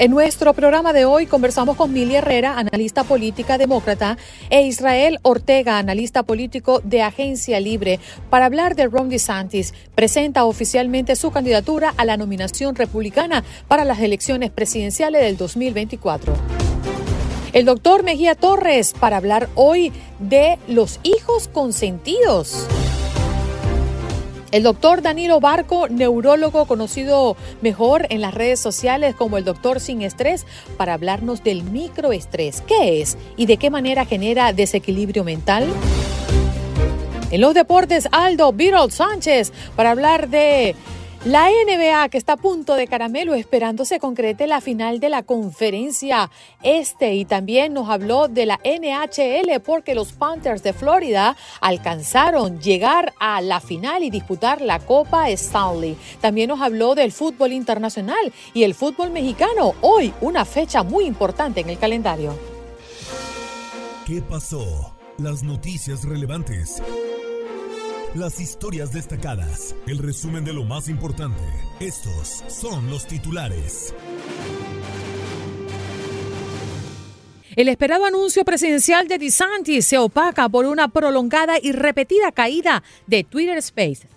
En nuestro programa de hoy conversamos con Mili Herrera, analista política demócrata, e Israel Ortega, analista político de Agencia Libre, para hablar de Ron DeSantis. Presenta oficialmente su candidatura a la nominación republicana para las elecciones presidenciales del 2024. El doctor Mejía Torres para hablar hoy de los hijos consentidos. El doctor Danilo Barco, neurólogo conocido mejor en las redes sociales como el doctor sin estrés, para hablarnos del microestrés. ¿Qué es y de qué manera genera desequilibrio mental? En los deportes, Aldo Birol Sánchez para hablar de la NBA que está a punto de caramelo esperando se concrete la final de la conferencia este y también nos habló de la NHL porque los Panthers de Florida alcanzaron llegar a la final y disputar la Copa Stanley. También nos habló del fútbol internacional y el fútbol mexicano. Hoy una fecha muy importante en el calendario. ¿Qué pasó? Las noticias relevantes las historias destacadas, el resumen de lo más importante. Estos son los titulares. El esperado anuncio presidencial de DeSantis se opaca por una prolongada y repetida caída de Twitter Space.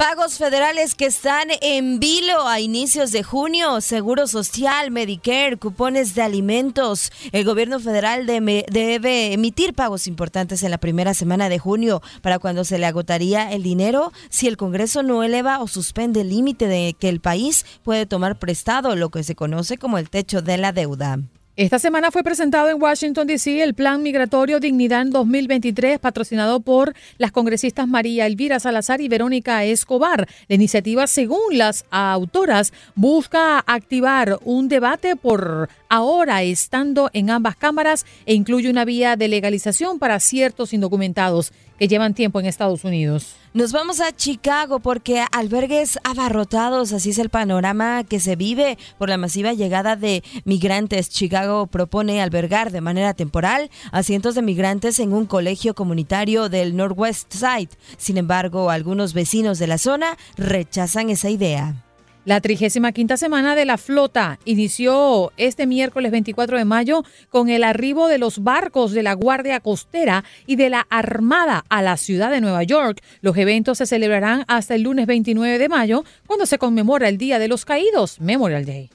Pagos federales que están en vilo a inicios de junio, Seguro Social, Medicare, cupones de alimentos. El gobierno federal debe emitir pagos importantes en la primera semana de junio para cuando se le agotaría el dinero si el Congreso no eleva o suspende el límite de que el país puede tomar prestado, lo que se conoce como el techo de la deuda. Esta semana fue presentado en Washington, D.C. el Plan Migratorio Dignidad en 2023, patrocinado por las congresistas María Elvira Salazar y Verónica Escobar. La iniciativa, según las autoras, busca activar un debate por ahora estando en ambas cámaras e incluye una vía de legalización para ciertos indocumentados que llevan tiempo en Estados Unidos. Nos vamos a Chicago porque albergues abarrotados, así es el panorama que se vive por la masiva llegada de migrantes. Chicago propone albergar de manera temporal a cientos de migrantes en un colegio comunitario del Northwest Side. Sin embargo, algunos vecinos de la zona rechazan esa idea. La 35 semana de la flota inició este miércoles 24 de mayo con el arribo de los barcos de la Guardia Costera y de la Armada a la ciudad de Nueva York. Los eventos se celebrarán hasta el lunes 29 de mayo, cuando se conmemora el Día de los Caídos, Memorial Day.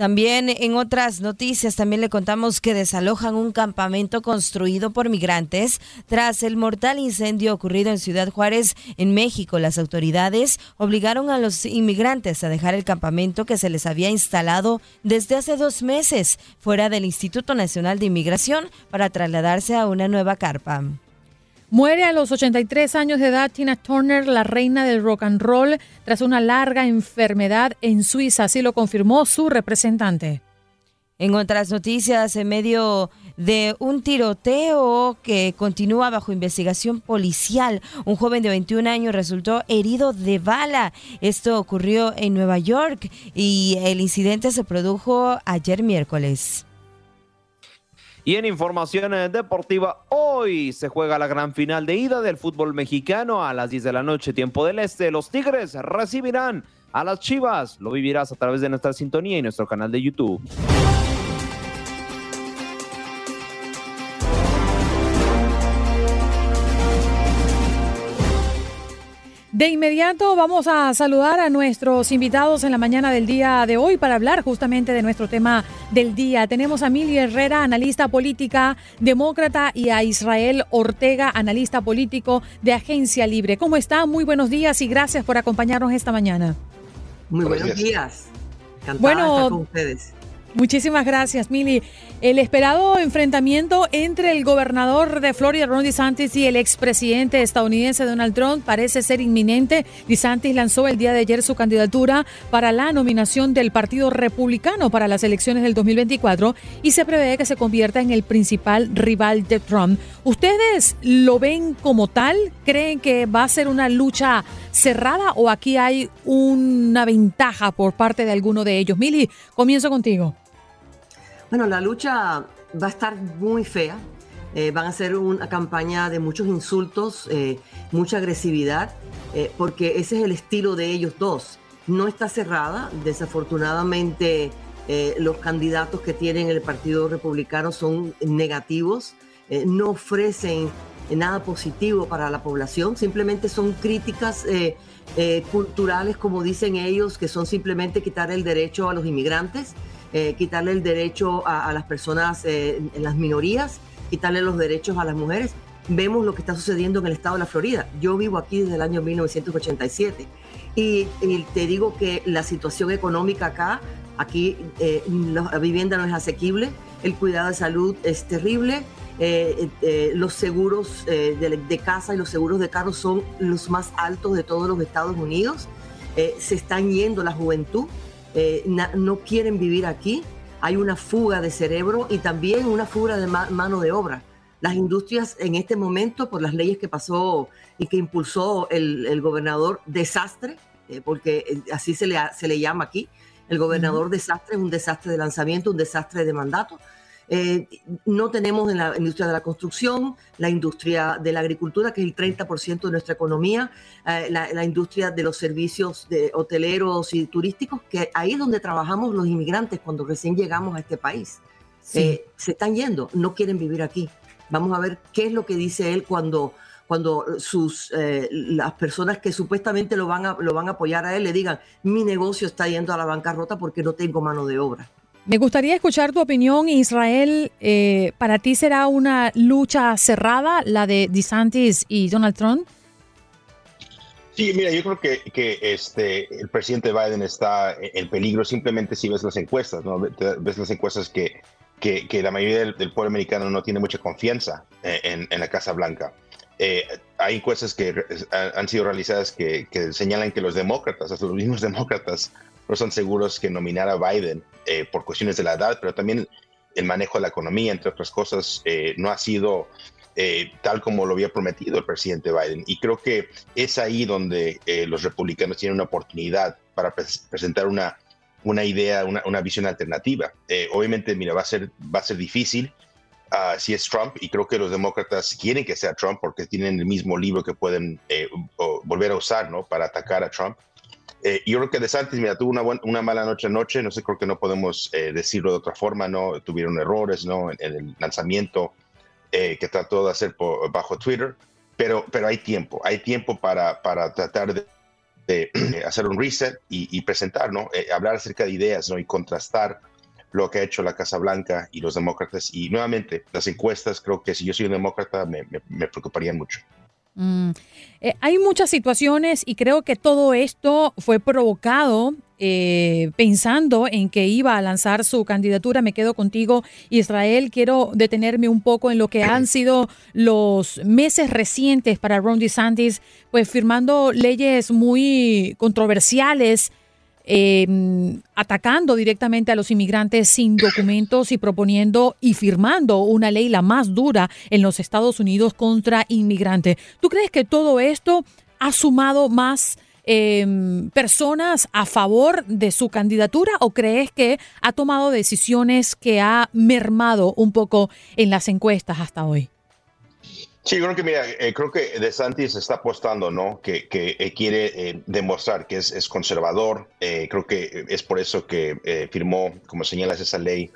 También en otras noticias también le contamos que desalojan un campamento construido por migrantes tras el mortal incendio ocurrido en Ciudad Juárez, en México. Las autoridades obligaron a los inmigrantes a dejar el campamento que se les había instalado desde hace dos meses fuera del Instituto Nacional de Inmigración para trasladarse a una nueva carpa. Muere a los 83 años de edad Tina Turner, la reina del rock and roll, tras una larga enfermedad en Suiza, así lo confirmó su representante. En otras noticias, en medio de un tiroteo que continúa bajo investigación policial, un joven de 21 años resultó herido de bala. Esto ocurrió en Nueva York y el incidente se produjo ayer miércoles. Y en información eh, deportiva, hoy se juega la gran final de ida del fútbol mexicano a las 10 de la noche, tiempo del este. Los Tigres recibirán a las Chivas. Lo vivirás a través de nuestra sintonía y nuestro canal de YouTube. De inmediato vamos a saludar a nuestros invitados en la mañana del día de hoy para hablar justamente de nuestro tema del día. Tenemos a Mili Herrera, analista política demócrata, y a Israel Ortega, analista político de Agencia Libre. ¿Cómo están? Muy buenos días y gracias por acompañarnos esta mañana. Muy buenos, días. bueno, con ustedes. Muchísimas gracias, Mili. El esperado enfrentamiento entre el gobernador de Florida, Ron DeSantis, y el expresidente estadounidense Donald Trump parece ser inminente. DeSantis lanzó el día de ayer su candidatura para la nominación del Partido Republicano para las elecciones del 2024 y se prevé que se convierta en el principal rival de Trump. ¿Ustedes lo ven como tal? ¿Creen que va a ser una lucha cerrada o aquí hay una ventaja por parte de alguno de ellos? Mili, comienzo contigo. Bueno, la lucha va a estar muy fea. Eh, van a ser una campaña de muchos insultos, eh, mucha agresividad, eh, porque ese es el estilo de ellos dos. No está cerrada. Desafortunadamente, los candidatos que tienen el Partido Republicano son negativos, no ofrecen nada positivo para la población, simplemente son críticas culturales, como dicen ellos, que son simplemente quitar el derecho a los inmigrantes. Eh, quitarle el derecho a, las personas eh, las minorías, quitarle los derechos a las mujeres. Vemos lo que está sucediendo en el estado de la Florida. Yo vivo aquí desde el año 1987 y, te digo que la situación económica acá, aquí eh, la vivienda no es asequible, el cuidado de salud es terrible, los seguros de, de, casa y los seguros de carro son los más altos de todos los Estados Unidos. se están yendo la juventud eh, no quieren vivir aquí, hay una fuga de cerebro y también una fuga de mano de obra. Las industrias en este momento, por las leyes que pasó y que impulsó el, gobernador desastre, eh, porque eh, así se le, se le llama aquí, el gobernador desastre es un desastre de lanzamiento, un desastre de mandato, eh, no tenemos en la industria de la construcción, la industria de la agricultura, que es el 30% de nuestra economía, eh, la, industria de los servicios de hoteleros y turísticos, que ahí es donde trabajamos los inmigrantes cuando recién llegamos a este país. Eh, se están yendo, no quieren vivir aquí. Vamos a ver qué es lo que dice él cuando cuando sus las personas que supuestamente lo van a lo van a apoyar a él le digan mi negocio está yendo a la bancarrota porque no tengo mano de obra. Me gustaría escuchar tu opinión, Israel. Eh, ¿Para ti será una lucha cerrada la de DeSantis y Donald Trump? Sí, mira, yo creo que, que este, el presidente Biden está en peligro simplemente si ves las encuestas, ¿no? Ves las encuestas que, que, que la mayoría del, pueblo americano no tiene mucha confianza en, en la Casa Blanca. Eh, hay encuestas que han sido realizadas que, que, señalan que los demócratas, hasta los mismos demócratas, no son seguros que nominar a Biden eh, por cuestiones de la edad, pero también el manejo de la economía, entre otras cosas, eh, no ha sido eh, tal como lo había prometido el presidente Biden. Y creo que es ahí donde los republicanos tienen una oportunidad para presentar una, una idea, una, una visión alternativa. obviamente, mira, va a ser, va a ser difícil. Uh, si es Trump, y creo que los demócratas quieren que sea Trump porque tienen el mismo libro que pueden volver a usar ¿no? para atacar a Trump. Eh, yo creo que DeSantis, mira, tuvo una, una mala noche anoche, no sé, creo que no podemos eh, decirlo de otra forma, ¿no? Tuvieron errores, ¿no? En, el lanzamiento eh, que trató de hacer por, bajo Twitter, pero, pero hay tiempo, hay tiempo para, para tratar de, hacer un reset y, presentar, ¿no? hablar acerca de ideas, ¿no? Y contrastar lo que ha hecho la Casa Blanca y los demócratas. Y nuevamente, las encuestas, creo que si yo soy un demócrata, me, me, me preocuparían mucho. Mm. Eh, hay muchas situaciones y creo que todo esto fue provocado eh, pensando en que iba a lanzar su candidatura. Me quedo contigo, Israel. Quiero detenerme un poco en lo que han sido los meses recientes para Ron DeSantis, pues firmando leyes muy controversiales Em, atacando directamente a los inmigrantes sin documentos y proponiendo y firmando una ley la más dura en los Estados Unidos contra inmigrantes. ¿Tú crees que todo esto ha sumado más em, personas a favor de su candidatura o crees que ha tomado decisiones que ha mermado un poco en las encuestas hasta hoy? Sí, creo que mira, eh, creo que DeSantis está apostando, ¿no? Que, que eh, quiere eh, demostrar que es, es conservador. creo que es por eso que firmó, como señalas, esa ley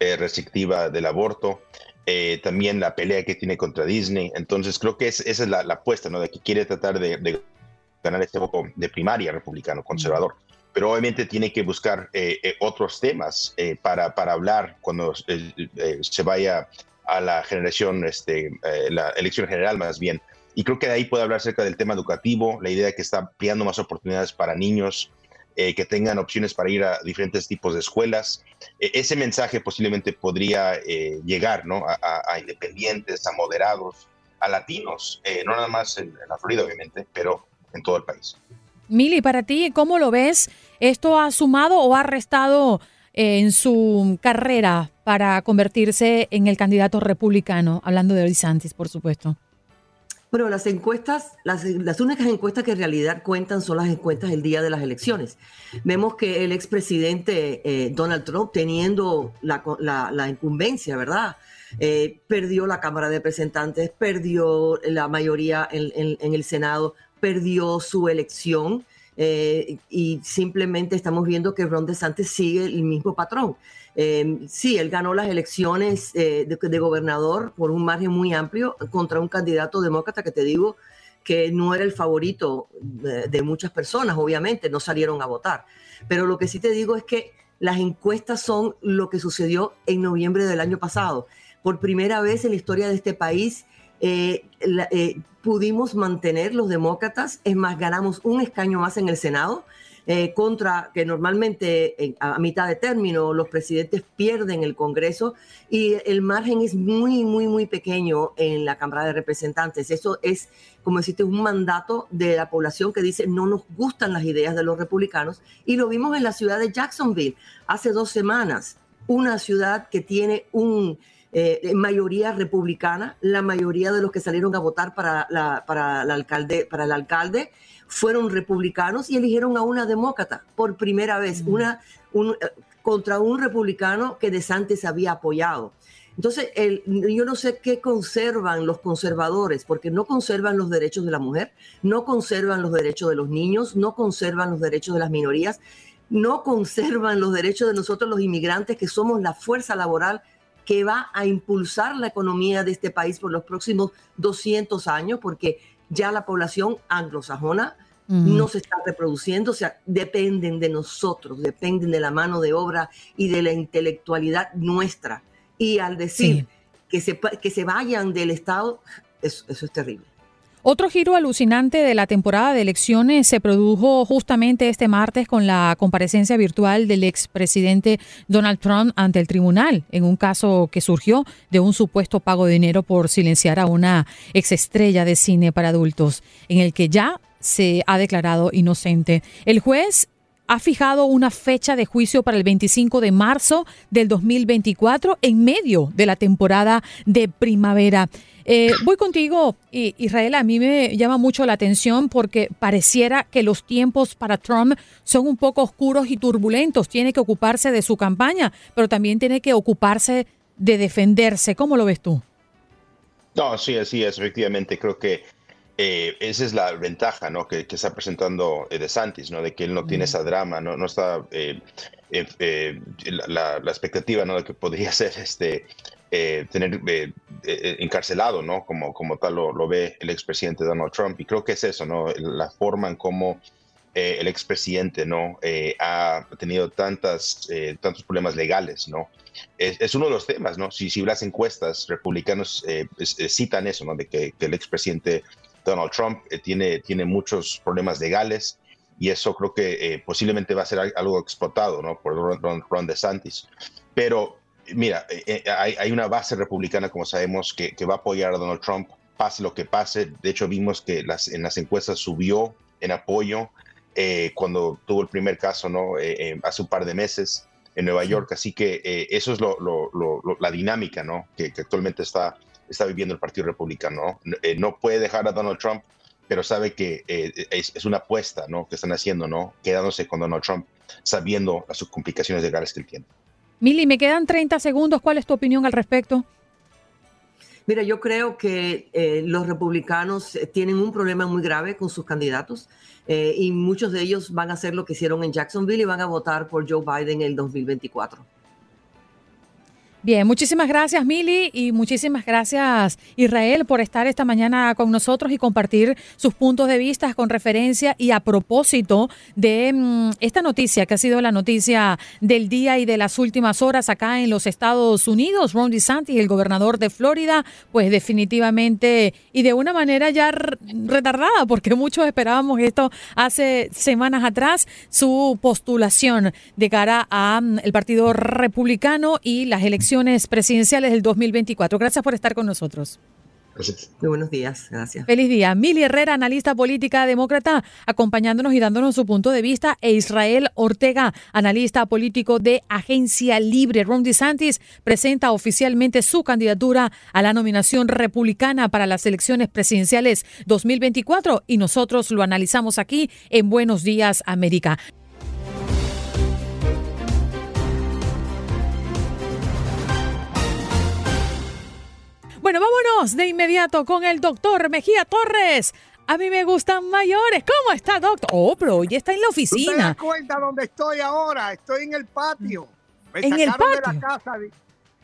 restrictiva del aborto. también la pelea que tiene contra Disney. Entonces creo que es, esa es la, apuesta, ¿no? De que quiere tratar de, ganar este voto de primaria republicano conservador. Pero obviamente tiene que buscar otros temas para, para hablar cuando se vaya a la generación, este, la elección general más bien. Y creo que de ahí puede hablar acerca del tema educativo, la idea de que está ampliando más oportunidades para niños, eh, que tengan opciones para ir a diferentes tipos de escuelas. E, ese mensaje posiblemente podría eh, llegar ¿no? a, independientes, a moderados, a latinos, eh, no nada más en, la Florida, obviamente, pero en todo el país. Mili, para ti, ¿cómo lo ves? ¿Esto ha sumado o ha restado en su carrera para convertirse en el candidato republicano? Hablando de DeSantis, por supuesto. Bueno, las encuestas, las, únicas encuestas que en realidad cuentan son las encuestas el día de las elecciones. Vemos que el expresidente eh, Donald Trump, teniendo la, incumbencia, ¿verdad? Eh, perdió la Cámara de Representantes, perdió la mayoría en, el Senado, perdió su elección. Eh, y simplemente estamos viendo que Ron DeSantis sigue el mismo patrón. Em, sí, él ganó las elecciones eh, de, gobernador por un margen muy amplio contra un candidato demócrata que te digo que no era el favorito de, muchas personas, obviamente, no salieron a votar. Pero lo que sí te digo es que las encuestas son lo que sucedió en noviembre del año pasado. Por primera vez en la historia de este país eh, eh, pudimos mantener los demócratas, es más, ganamos un escaño más en el Senado eh, contra que normalmente a mitad de término los presidentes pierden el Congreso y el margen es muy, muy, muy pequeño en la Cámara de Representantes. Eso es, como deciste, un mandato de la población que dice no nos gustan las ideas de los republicanos y lo vimos en la ciudad de Jacksonville hace dos semanas, una ciudad que tiene un... Eh, mayoría republicana, la mayoría de los que salieron a votar para, la, para, el alcalde, para el alcalde fueron republicanos y eligieron a una demócrata por primera vez, una, un, eh, contra un republicano que de antes había apoyado. Entonces, el, yo no sé qué conservan los conservadores, porque no conservan los derechos de la mujer, no conservan los derechos de los niños, no conservan los derechos de las minorías, no conservan los derechos de nosotros los inmigrantes, que somos la fuerza laboral que va a impulsar la economía de este país por los próximos 200 años, porque ya la población anglosajona no se está reproduciendo, o sea, dependen de nosotros, dependen de la mano de obra y de la intelectualidad nuestra. Y al decir que, se, que se vayan del Estado, eso es terrible. Otro giro alucinante de la temporada de elecciones se produjo justamente este martes con la comparecencia virtual del expresidente Donald Trump ante el tribunal en un caso que surgió de un supuesto pago de dinero por silenciar a una exestrella de cine para adultos, en el que ya se ha declarado inocente. El juez ha fijado una fecha de juicio para el 25 de marzo del 2024 en medio de la temporada de primavera. Eh, voy contigo, Israel. A mí me llama mucho la atención porque pareciera que los tiempos para Trump son un poco oscuros y turbulentos. Tiene que ocuparse de su campaña, pero también tiene que ocuparse de defenderse. ¿Cómo lo ves tú? No, sí, así es. Efectivamente, creo que eh, esa es la ventaja ¿no? que, está presentando eh, De Santis, ¿no? de que él no tiene esa drama, no, no está la, la, expectativa ¿no? de que podría ser este, eh, tener eh, eh, encarcelado, ¿no? Como, como tal lo, ve el expresidente Donald Trump. Y creo que es eso, ¿no? La forma en cómo el expresidente, ¿no? ha tenido tantas, tantos problemas legales, ¿no? Es, uno de los temas, ¿no? Si, si las encuestas republicanos citan eso, ¿no? De que, el expresidente Donald Trump tiene, tiene muchos problemas legales y eso creo que posiblemente va a ser algo explotado, ¿no? Por Ron, Ron DeSantis. Pero mira, eh, eh, hay, una base republicana, como sabemos, que, va a apoyar a Donald Trump, pase lo que pase. De hecho, vimos que las, en las encuestas subió en apoyo eh, cuando tuvo el primer caso, ¿no? hace un par de meses en Nueva York. Así que eso es la dinámica, ¿no? Que, actualmente está, está viviendo el Partido Republicano. ¿no? no puede dejar a Donald Trump, pero sabe que es, es, una apuesta, ¿no? Que están haciendo, ¿no? Quedándose con Donald Trump, sabiendo las complicaciones legales que él tiene. Mili, me quedan 30 segundos. ¿Cuál es tu opinión al respecto? Mira, yo creo que eh, los republicanos eh, tienen un problema muy grave con sus candidatos eh, y muchos de ellos van a hacer lo que hicieron en Jacksonville y van a votar por Joe Biden en el 2024. Bien, muchísimas gracias Mili y muchísimas gracias Israel por estar esta mañana con nosotros y compartir sus puntos de vista con referencia y a propósito de mm, esta noticia que ha sido la noticia del día y de las últimas horas acá en los Estados Unidos. Ron DeSantis, el gobernador de Florida, pues definitivamente y de una manera ya retardada porque muchos esperábamos esto hace semanas atrás, su postulación de cara al mm, Partido Republicano y las elecciones presidenciales del 2024. Gracias por estar con nosotros. Muy buenos días, gracias. Feliz día. Mili Herrera, analista política demócrata, acompañándonos y dándonos su punto de vista, e Israel Ortega, analista político de Agencia Libre. Ron DeSantis presenta oficialmente su candidatura a la nominación republicana para las elecciones presidenciales 2024 y nosotros lo analizamos aquí en Buenos Días América. Bueno, vámonos de inmediato con el doctor Mejía Torres. A mí me gustan mayores. ¿Cómo está, doctor? Oh, pero hoy está en la oficina. ¿Tú te das cuenta dónde estoy ahora? Estoy en el patio. Me ¿En el patio? De la casa.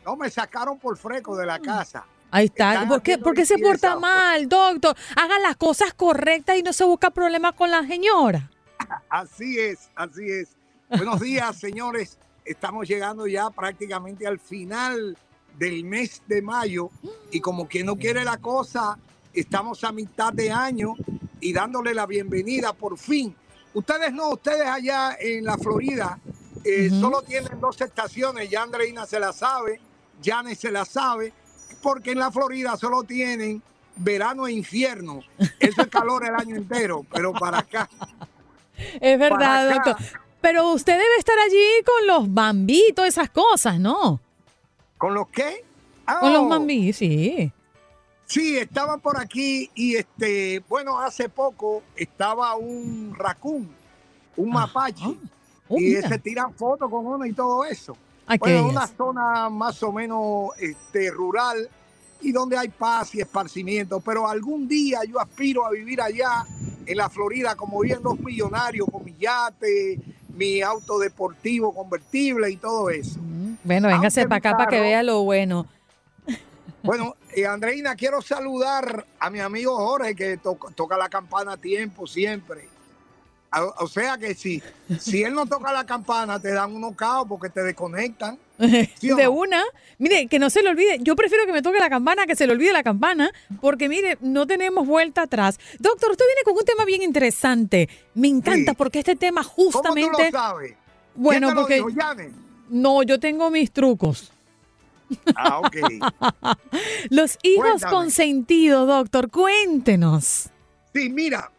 No, me sacaron por freco de la casa. Ahí está. ¿Por qué, ¿Por qué se porta mal, doctor? Haga las cosas correctas y no se busca problemas con la señora. Así es, así es. Buenos días, señores. Estamos llegando ya prácticamente al final del mes de mayo y como quien no quiere la cosa, estamos a mitad de año y dándole la bienvenida por fin. Ustedes no, ustedes allá en la Florida eh, solo tienen dos estaciones, ya Andreina se la sabe, Janes se la sabe, porque en la Florida solo tienen verano e infierno. Eso es calor el año entero, pero para acá. Es verdad, doctor. Pero usted debe estar allí con los bambitos, esas cosas, ¿no? ¿Con los qué? Con los oh. mambí, sí. Sí, estaban por aquí y este, bueno, hace poco estaba un raccoon, un mapache, oh, y se tiran fotos con uno y todo eso. Bueno, una zona más o menos este, rural y donde hay paz y esparcimiento, pero algún día yo aspiro a vivir allá en la Florida como bien los millonarios, con mi yate, mi auto deportivo convertible y todo eso. Bueno, véngase para acá para que vea lo bueno. Bueno, y Andreina, quiero saludar a mi amigo Jorge que toca la campana a tiempo siempre. O, sea que si, si él no toca la campana, te dan unos caos porque te desconectan. de una. Mire, que no se le olvide. Yo prefiero que me toque la campana que se le olvide la campana, porque mire, no tenemos vuelta atrás. Doctor, usted viene con un tema bien interesante. Me encanta porque este tema justamente. ¿Cómo tú lo sabes? Bueno, porque. No, yo tengo mis trucos. Ah, ok. Los hijos consentidos, doctor, cuéntenos. Sí, mira,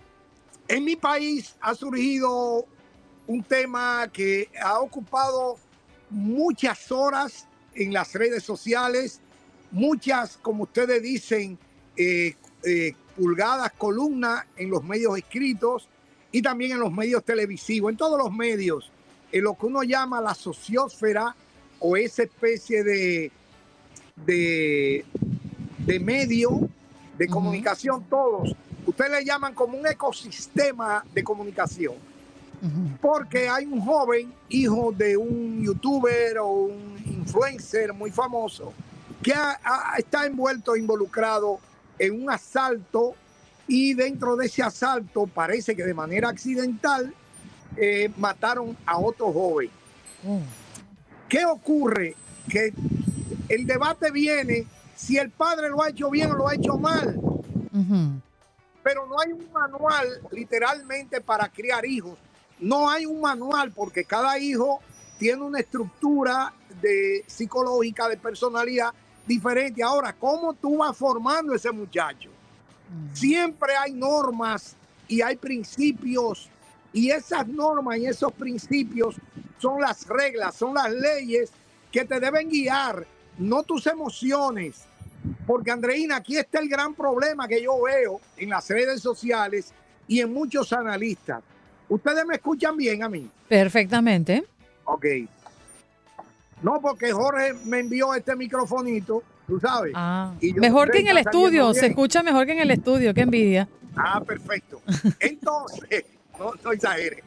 en mi país ha surgido un tema que ha ocupado muchas horas en las redes sociales, muchas, como ustedes dicen, eh, eh, pulgadas, columnas en los medios escritos y también en los medios televisivos, en todos los medios en lo que uno llama la sociosfera o esa especie de, de, de medio de comunicación, todos, ustedes le llaman como un ecosistema de comunicación. Porque hay un joven, hijo de un youtuber o un influencer muy famoso, que está envuelto, involucrado en un asalto y dentro de ese asalto parece que de manera accidental eh, mataron a otro joven. Mm. ¿Qué ocurre? Que el debate viene si el padre lo ha hecho bien o lo ha hecho mal. Pero no hay un manual literalmente para criar hijos. No hay un manual porque cada hijo tiene una estructura de psicológica, de personalidad diferente. Ahora, ¿cómo tú vas formando ese muchacho? Mm. Siempre hay normas y hay principios y esas normas y esos principios son las reglas, son las leyes que te deben guiar, no tus emociones. Porque Andreina, aquí está el gran problema que yo veo en las redes sociales y en muchos analistas. ¿Ustedes me escuchan bien a mí? Perfectamente. Ok. No, porque Jorge me envió este microfonito, tú sabes. Ah, mejor que en el estudio, se escucha mejor que en el estudio, qué envidia. Ah, perfecto. Entonces, no, no exagere.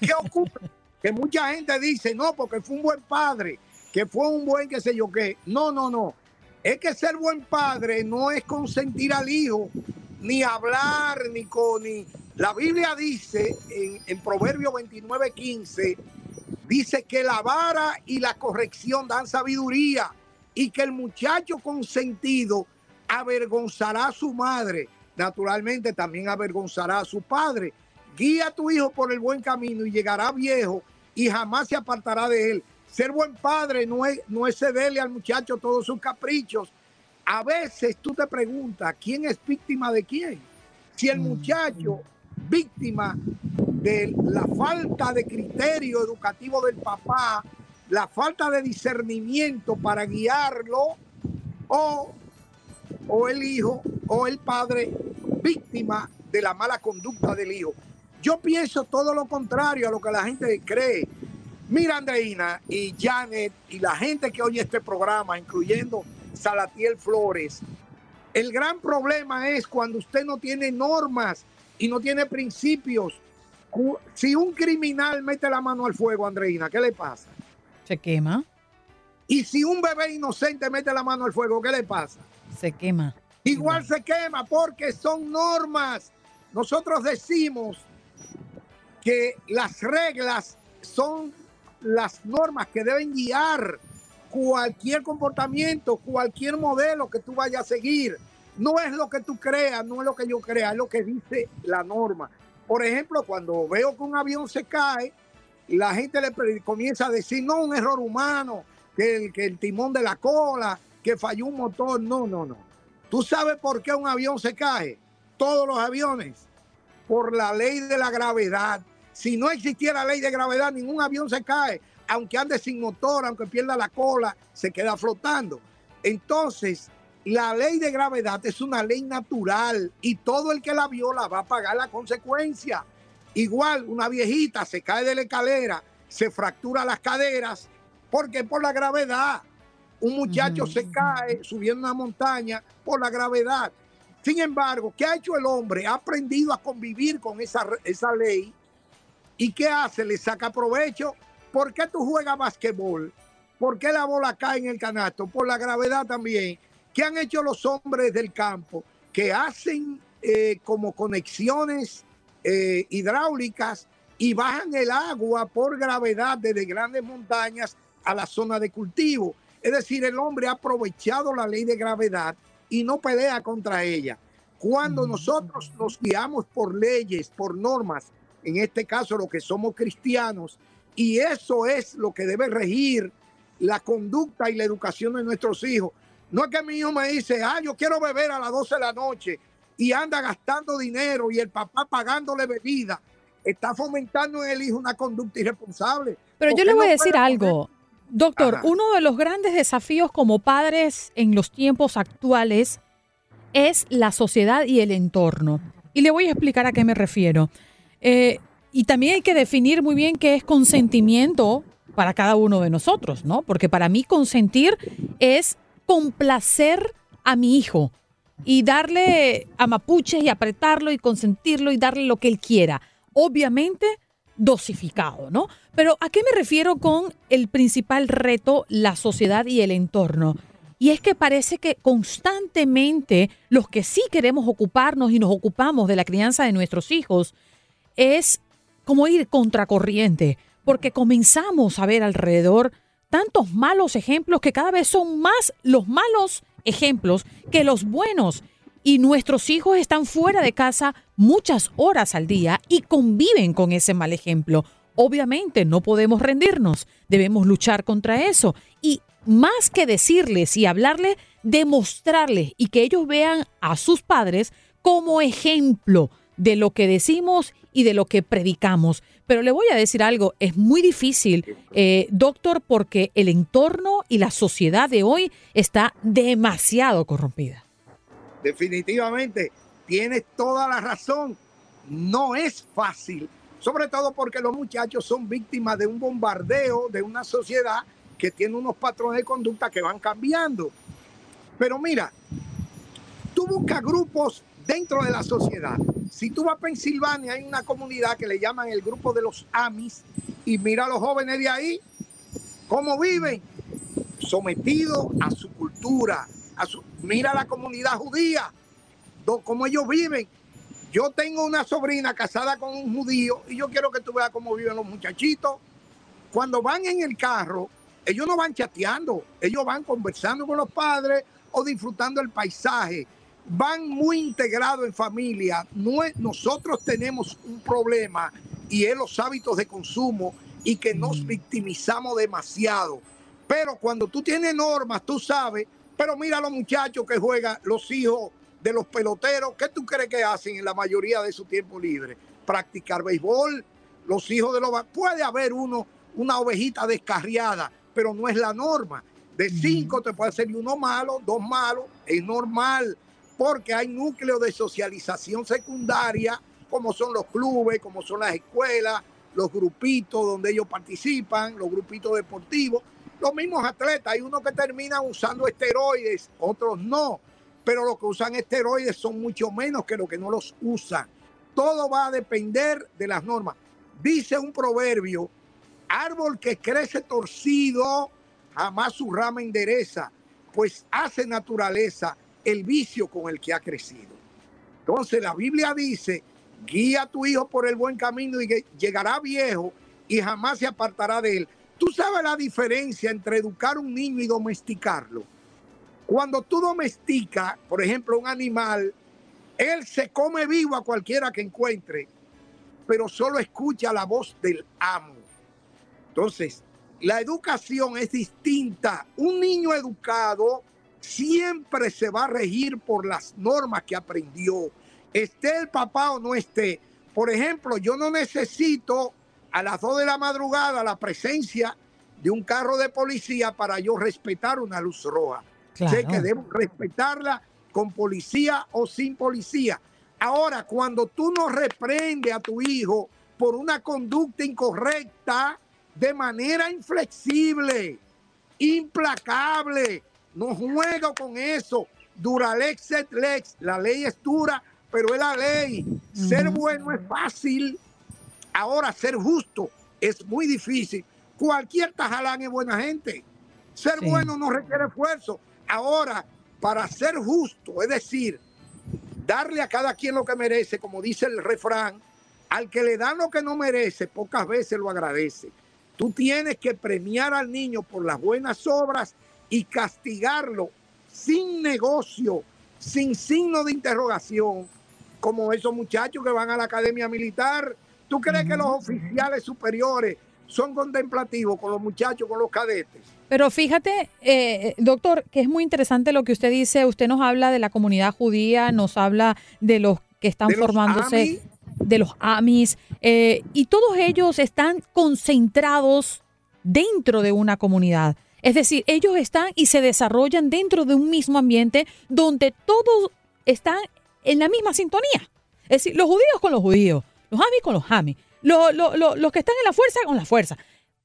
¿Qué ocurre? Que mucha gente dice, no, porque fue un buen padre. que fue un buen qué sé yo qué. No, no, no. Es que ser buen padre no es consentir al hijo, ni hablar, ni con... Ni... La Biblia dice en, en Proverbio 29, 15, dice que la vara y la corrección dan sabiduría y que el muchacho consentido avergonzará a su madre. Naturalmente también avergonzará a su padre. Guía a tu hijo por el buen camino y llegará viejo y jamás se apartará de él. Ser buen padre no es, no es cederle al muchacho todos sus caprichos. A veces tú te preguntas, ¿quién es víctima de quién? Si el muchacho, víctima de la falta de criterio educativo del papá, la falta de discernimiento para guiarlo, o, o el hijo o el padre víctima de la mala conducta del hijo. Yo pienso todo lo contrario a lo que la gente cree. Mira, Andreina y Janet y la gente que oye este programa, incluyendo Salatiel Flores, el gran problema es cuando usted no tiene normas y no tiene principios. Si un criminal mete la mano al fuego, Andreina, ¿qué le pasa? Se quema. Y si un bebé inocente mete la mano al fuego, ¿qué le pasa? Se quema. Igual se quema porque son normas. Nosotros decimos que las reglas son las normas que deben guiar cualquier comportamiento, cualquier modelo que tú vayas a seguir. No es lo que tú creas, no es lo que yo crea, es lo que dice la norma. Por ejemplo, cuando veo que un avión se cae, la gente le comienza a decir, no, un error humano, que el, que el timón de la cola, que falló un motor. No, no, no. ¿Tú sabes por qué un avión se cae? Todos los aviones. Por la ley de la gravedad. Si no existiera ley de gravedad, ningún avión se cae. Aunque ande sin motor, aunque pierda la cola, se queda flotando. Entonces, la ley de gravedad es una ley natural y todo el que la viola va a pagar la consecuencia. Igual, una viejita se cae de la escalera, se fractura las caderas, porque por la gravedad. Un muchacho se cae subiendo una montaña por la gravedad. Sin embargo, ¿qué ha hecho el hombre? Ha aprendido a convivir con esa, esa ley ¿Y qué hace? Le saca provecho. ¿Por qué tú juegas basquetbol? ¿Por qué la bola cae en el canasto? Por la gravedad también. ¿Qué han hecho los hombres del campo? Que hacen eh, como conexiones eh, hidráulicas y bajan el agua por gravedad desde grandes montañas a la zona de cultivo. Es decir, el hombre ha aprovechado la ley de gravedad y no pelea contra ella. Cuando nosotros nos guiamos por leyes, por normas en este caso lo que somos cristianos, y eso es lo que debe regir la conducta y la educación de nuestros hijos. No es que mi hijo me dice, ah, yo quiero beber a las 12 de la noche y anda gastando dinero y el papá pagándole bebida. Está fomentando en el hijo una conducta irresponsable. Pero yo le voy a decir algo. Doctor, uno de los grandes desafíos como padres en los tiempos actuales es la sociedad y el entorno. Y le voy a explicar a qué me refiero. Eh, y también hay que definir muy bien qué es consentimiento para cada uno de nosotros, ¿no? Porque para mí consentir es complacer a mi hijo y darle a mapuches y apretarlo y consentirlo y darle lo que él quiera. Obviamente dosificado, ¿no? Pero ¿a qué me refiero con el principal reto, la sociedad y el entorno? Y es que parece que constantemente los que sí queremos ocuparnos y nos ocupamos de la crianza de nuestros hijos, es como ir contracorriente, porque comenzamos a ver alrededor tantos malos ejemplos que cada vez son más los malos ejemplos que los buenos. Y nuestros hijos están fuera de casa muchas horas al día y conviven con ese mal ejemplo. Obviamente no podemos rendirnos, debemos luchar contra eso. Y más que decirles y hablarles, demostrarles y que ellos vean a sus padres como ejemplo de lo que decimos y de lo que predicamos. Pero le voy a decir algo, es muy difícil, eh, doctor, porque el entorno y la sociedad de hoy está demasiado corrompida. Definitivamente, tienes toda la razón. No es fácil, sobre todo porque los muchachos son víctimas de un bombardeo de una sociedad que tiene unos patrones de conducta que van cambiando. Pero mira, tú buscas grupos dentro de la sociedad. Si tú vas a Pensilvania, hay una comunidad que le llaman el grupo de los Amis y mira a los jóvenes de ahí, cómo viven. sometidos a su cultura. A su, mira la comunidad judía, cómo ellos viven. Yo tengo una sobrina casada con un judío y yo quiero que tú veas cómo viven los muchachitos. Cuando van en el carro, ellos no van chateando, ellos van conversando con los padres o disfrutando el paisaje. Van muy integrados en familia. nosotros tenemos un problema y es los hábitos de consumo y que nos mm. victimizamos demasiado. Pero cuando tú tienes normas, tú sabes, pero mira los muchachos que juegan, los hijos de los peloteros, ¿qué tú crees que hacen en la mayoría de su tiempo libre? Practicar béisbol, los hijos de los... Puede haber uno, una ovejita descarriada, pero no es la norma. De cinco te puede ser uno malo, dos malos, es normal, porque hay núcleos de socialización secundaria, como son los clubes, como son las escuelas, los grupitos donde ellos participan, los grupitos deportivos, los mismos atletas. Hay unos que terminan usando esteroides, otros no pero los que usan esteroides son mucho menos que los que no los usan. Todo va a depender de las normas. Dice un proverbio, árbol que crece torcido, jamás su rama endereza, pues hace naturaleza el vicio con el que ha crecido. Entonces la Biblia dice, guía a tu hijo por el buen camino y llegará viejo y jamás se apartará de él. Tú sabes la diferencia entre educar un niño y domesticarlo. Cuando tú domesticas, por ejemplo, un animal, él se come vivo a cualquiera que encuentre, pero solo escucha la voz del amo. Entonces, la educación es distinta. Un niño educado siempre se va a regir por las normas que aprendió, esté el papá o no esté. Por ejemplo, yo no necesito a las dos de la madrugada la presencia de un carro de policía para yo respetar una luz roja. Sé que debo respetarla con policía o sin policía. Ahora, cuando tú no reprendes a tu hijo por una conducta incorrecta, de manera inflexible, implacable, no juego con eso. Duralex et lex, la ley es dura, pero es la ley. Ser bueno es fácil. Ahora, ser justo es muy difícil. Cualquier tajalán es buena gente. Ser bueno no requiere esfuerzo. Ahora, para ser justo, es decir, darle a cada quien lo que merece, como dice el refrán, al que le dan lo que no merece, pocas veces lo agradece. Tú tienes que premiar al niño por las buenas obras y castigarlo sin negocio, sin signo de interrogación, como esos muchachos que van a la academia militar. ¿Tú crees que los oficiales superiores son contemplativos con los muchachos, con los cadetes? Pero fíjate, eh, doctor, que es muy interesante lo que usted dice. Usted nos habla de la comunidad judía, nos habla de los que están formándose, de los AMIS, eh, y todos ellos están concentrados dentro de una comunidad. Es decir, ellos están y se desarrollan dentro de un mismo ambiente donde todos están en la misma sintonía. Es decir, los judíos con los judíos, los AMIS con los AMIS, los, los que están en la fuerza con la fuerza.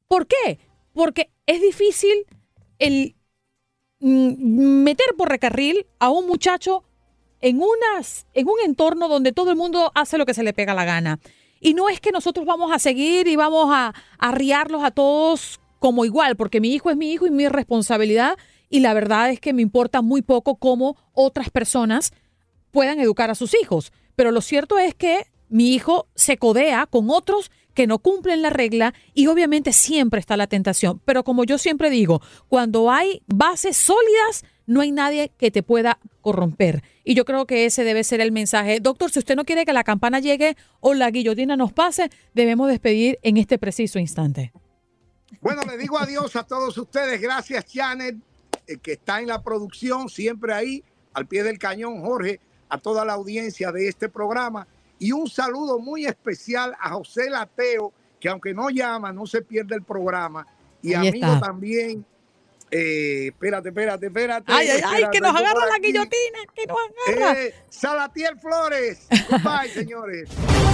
¿Por qué? Porque es difícil el mm, meter por recarril a un muchacho en, unas, en un entorno donde todo el mundo hace lo que se le pega la gana. Y no es que nosotros vamos a seguir y vamos a arriarlos a todos como igual, porque mi hijo es mi hijo y mi responsabilidad. Y la verdad es que me importa muy poco cómo otras personas puedan educar a sus hijos. Pero lo cierto es que mi hijo se codea con otros que no cumplen la regla y obviamente siempre está la tentación. Pero como yo siempre digo, cuando hay bases sólidas, no hay nadie que te pueda corromper. Y yo creo que ese debe ser el mensaje. Doctor, si usted no quiere que la campana llegue o la guillotina nos pase, debemos despedir en este preciso instante. Bueno, le digo adiós a todos ustedes. Gracias, Janet, eh, que está en la producción, siempre ahí, al pie del cañón, Jorge, a toda la audiencia de este programa. Y un saludo muy especial a José Lateo, que aunque no llama, no se pierde el programa. Y amigo también. Eh, espérate, espérate, espérate. Ay, ay, ay, que nos agarra la guillotina, que nos agarra. Eh, Salatiel Flores. Goodbye, señores.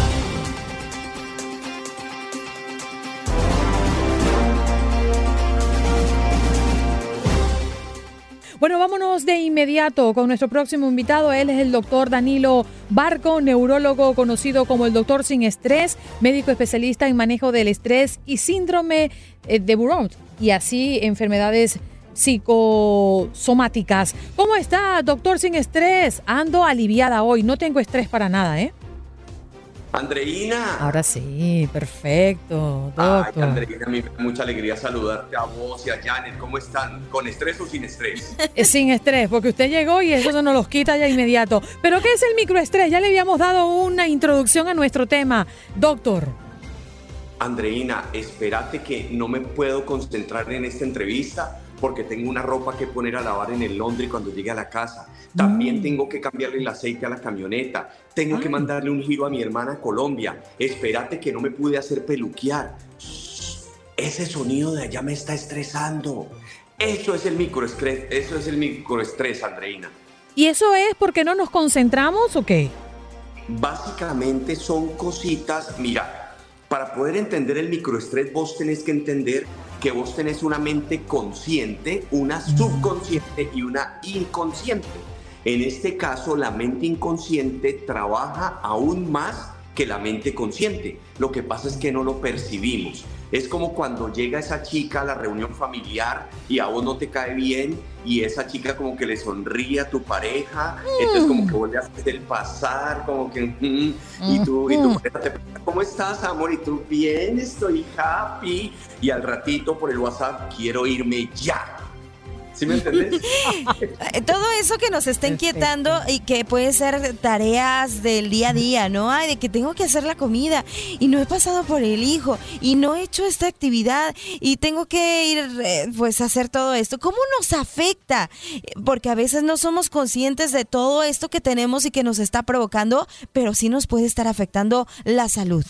Bueno, vámonos de inmediato con nuestro próximo invitado. Él es el doctor Danilo Barco, neurólogo conocido como el doctor sin estrés, médico especialista en manejo del estrés y síndrome eh, de Burnout y así enfermedades psicosomáticas. ¿Cómo está, doctor sin estrés? Ando aliviada hoy, no tengo estrés para nada, ¿eh? Andreina. Ahora sí, perfecto, doctor. Ay, Andreina, a mí me da mucha alegría saludarte a vos y a Janet. ¿Cómo están? ¿Con estrés o sin estrés? Eh, sin estrés, porque usted llegó y eso se nos los quita ya inmediato. ¿Pero qué es el microestrés? Ya le habíamos dado una introducción a nuestro tema, doctor. Andreina, espérate que no me puedo concentrar en esta entrevista porque tengo una ropa que poner a lavar en el Londres cuando llegue a la casa. También tengo que cambiarle el aceite a la camioneta. Tengo que mandarle un giro a mi hermana a Colombia. Espérate que no me pude hacer peluquear. Ese sonido de allá me está estresando. Eso es el microestrés, eso es el microestrés, Andreina. ¿Y eso es porque no nos concentramos o qué? Básicamente son cositas, mira, para poder entender el microestrés vos tenés que entender que vos tenés una mente consciente, una subconsciente y una inconsciente. En este caso, la mente inconsciente trabaja aún más que la mente consciente. Lo que pasa es que no lo percibimos. Es como cuando llega esa chica a la reunión familiar y a vos no te cae bien y esa chica como que le sonríe a tu pareja, entonces como que vuelve a hacer el pasar, como que... mm, y tú, y tu pareja te pregunta, ¿cómo estás, amor? Y tú, bien, estoy happy. Y al ratito por el WhatsApp, quiero irme ya. ¿Sí me entendés? Todo eso que nos está inquietando y que puede ser tareas del día a día, ¿no? Ay, de que tengo que hacer la comida y no he pasado por el hijo y no he hecho esta actividad y tengo que ir, eh, pues, a hacer todo esto. ¿Cómo nos afecta? Porque a veces no somos conscientes de todo esto que tenemos y que nos está provocando, pero sí nos puede estar afectando la salud.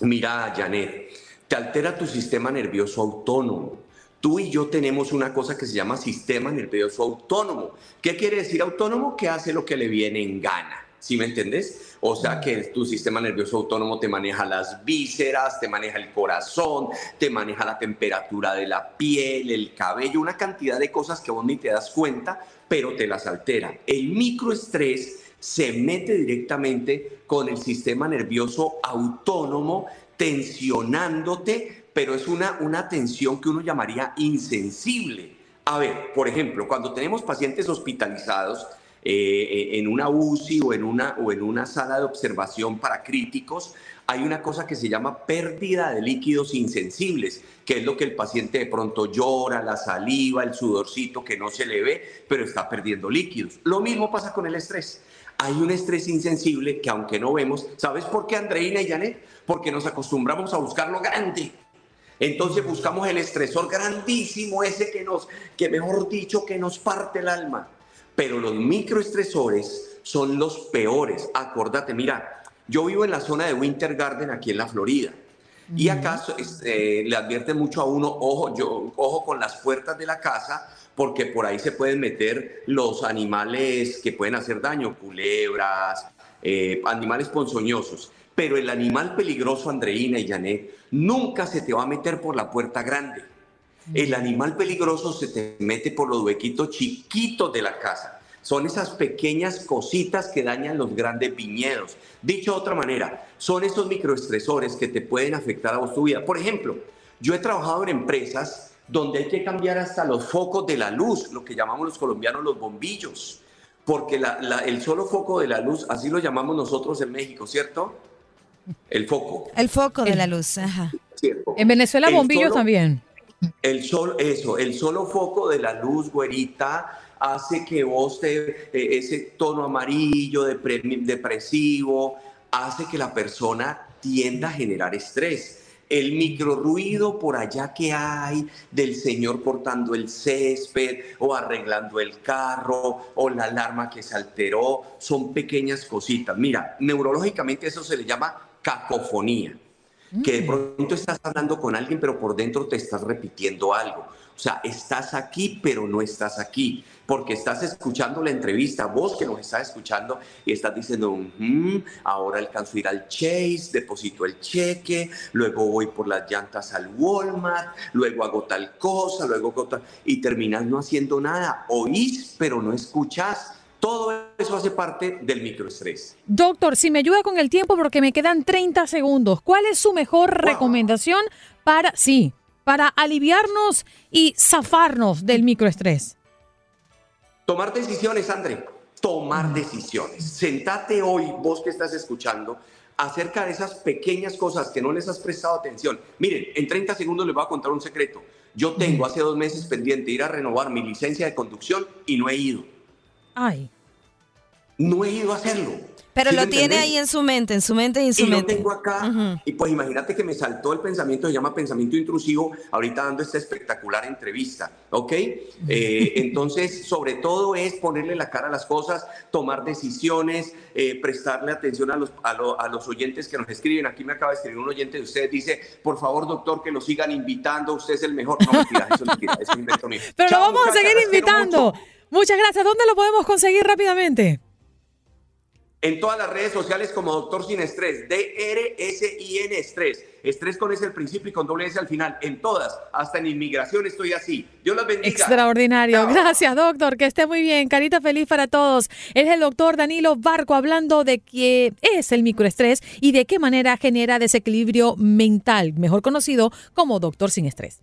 Mira, Janet, te altera tu sistema nervioso autónomo. Tú y yo tenemos una cosa que se llama sistema nervioso autónomo. ¿Qué quiere decir autónomo? Que hace lo que le viene en gana. ¿Sí me entendés? O sea que tu sistema nervioso autónomo te maneja las vísceras, te maneja el corazón, te maneja la temperatura de la piel, el cabello, una cantidad de cosas que vos ni te das cuenta, pero te las altera. El microestrés se mete directamente con el sistema nervioso autónomo, tensionándote, pero es una, una tensión que uno llamaría insensible. A ver, por ejemplo, cuando tenemos pacientes hospitalizados eh, en una UCI o en una, o en una sala de observación para críticos, hay una cosa que se llama pérdida de líquidos insensibles, que es lo que el paciente de pronto llora, la saliva, el sudorcito que no se le ve, pero está perdiendo líquidos. Lo mismo pasa con el estrés. Hay un estrés insensible que aunque no vemos, ¿sabes por qué Andreina y Janet? Porque nos acostumbramos a buscar lo grande. Entonces buscamos el estresor grandísimo, ese que nos, que mejor dicho, que nos parte el alma. Pero los microestresores son los peores. Acordate, mira, yo vivo en la zona de Winter Garden aquí en la Florida. Y acá este, le advierte mucho a uno, ojo, yo, ojo con las puertas de la casa, porque por ahí se pueden meter los animales que pueden hacer daño, culebras, eh, animales ponzoñosos. Pero el animal peligroso, Andreina y Janet, nunca se te va a meter por la puerta grande. El animal peligroso se te mete por los huequitos chiquitos de la casa. Son esas pequeñas cositas que dañan los grandes viñedos. Dicho de otra manera, son esos microestresores que te pueden afectar a vos tu vida. Por ejemplo, yo he trabajado en empresas donde hay que cambiar hasta los focos de la luz, lo que llamamos los colombianos los bombillos, porque el solo foco de la luz, así lo llamamos nosotros en México, ¿cierto? El foco. El foco de la luz. En Venezuela, El bombillos solo- también. El sol, eso, el solo foco de la luz, güerita, hace que vos te, eh, ese tono amarillo, depre- depresivo, hace que la persona tienda a generar estrés. El microruido por allá que hay del señor cortando el césped o arreglando el carro o la alarma que se alteró, son pequeñas cositas. Mira, neurológicamente eso se le llama cacofonía que de pronto estás hablando con alguien, pero por dentro te estás repitiendo algo. O sea, estás aquí, pero no estás aquí, porque estás escuchando la entrevista, vos que nos estás escuchando y estás diciendo, "Ujú, ahora alcanzo a ir al Chase, deposito el cheque, luego voy por las llantas al Walmart, luego hago tal cosa, luego hago tal, y terminas no haciendo nada. Oís, pero no escuchás. Todo eso hace parte del microestrés. Doctor, si me ayuda con el tiempo porque me quedan 30 segundos, ¿cuál es su mejor recomendación para... Sí, para aliviarnos y zafarnos del microestrés? Tomar decisiones, André. Tomar decisiones. Sentate hoy, vos que estás escuchando, acerca de esas pequeñas cosas que no les has prestado atención. Miren, en 30 segundos les voy a contar un secreto. Yo tengo hace dos meses pendiente ir a renovar mi licencia de conducción y no he ido. Ay. No he ido a hacerlo. Pero ¿Sí lo tiene entendés? ahí en su mente, en su mente y en su y lo mente. tengo acá. Y pues imagínate que me saltó el pensamiento, se llama pensamiento intrusivo, ahorita dando esta espectacular entrevista, ¿ok? Eh, entonces, sobre todo es ponerle la cara a las cosas, tomar decisiones, eh, prestarle atención a los, a, lo- a los oyentes que nos escriben. Aquí me acaba de escribir un oyente de ustedes, dice, por favor, doctor, que lo sigan invitando, usted es el mejor. No, mentira, eso es mentira, es un invento mío. Pero Chao, lo vamos a seguir invitando. Muchas gracias. ¿Dónde lo podemos conseguir rápidamente? En todas las redes sociales como Doctor Sin Estrés, D-R-S-I-N Estrés. Estrés con S al principio y con doble S al final. En todas, hasta en inmigración estoy así. Dios las bendiga. Extraordinario. Chao. Gracias, doctor. Que esté muy bien. Carita feliz para todos. Es el doctor Danilo Barco hablando de qué es el microestrés y de qué manera genera desequilibrio mental, mejor conocido como doctor sin estrés.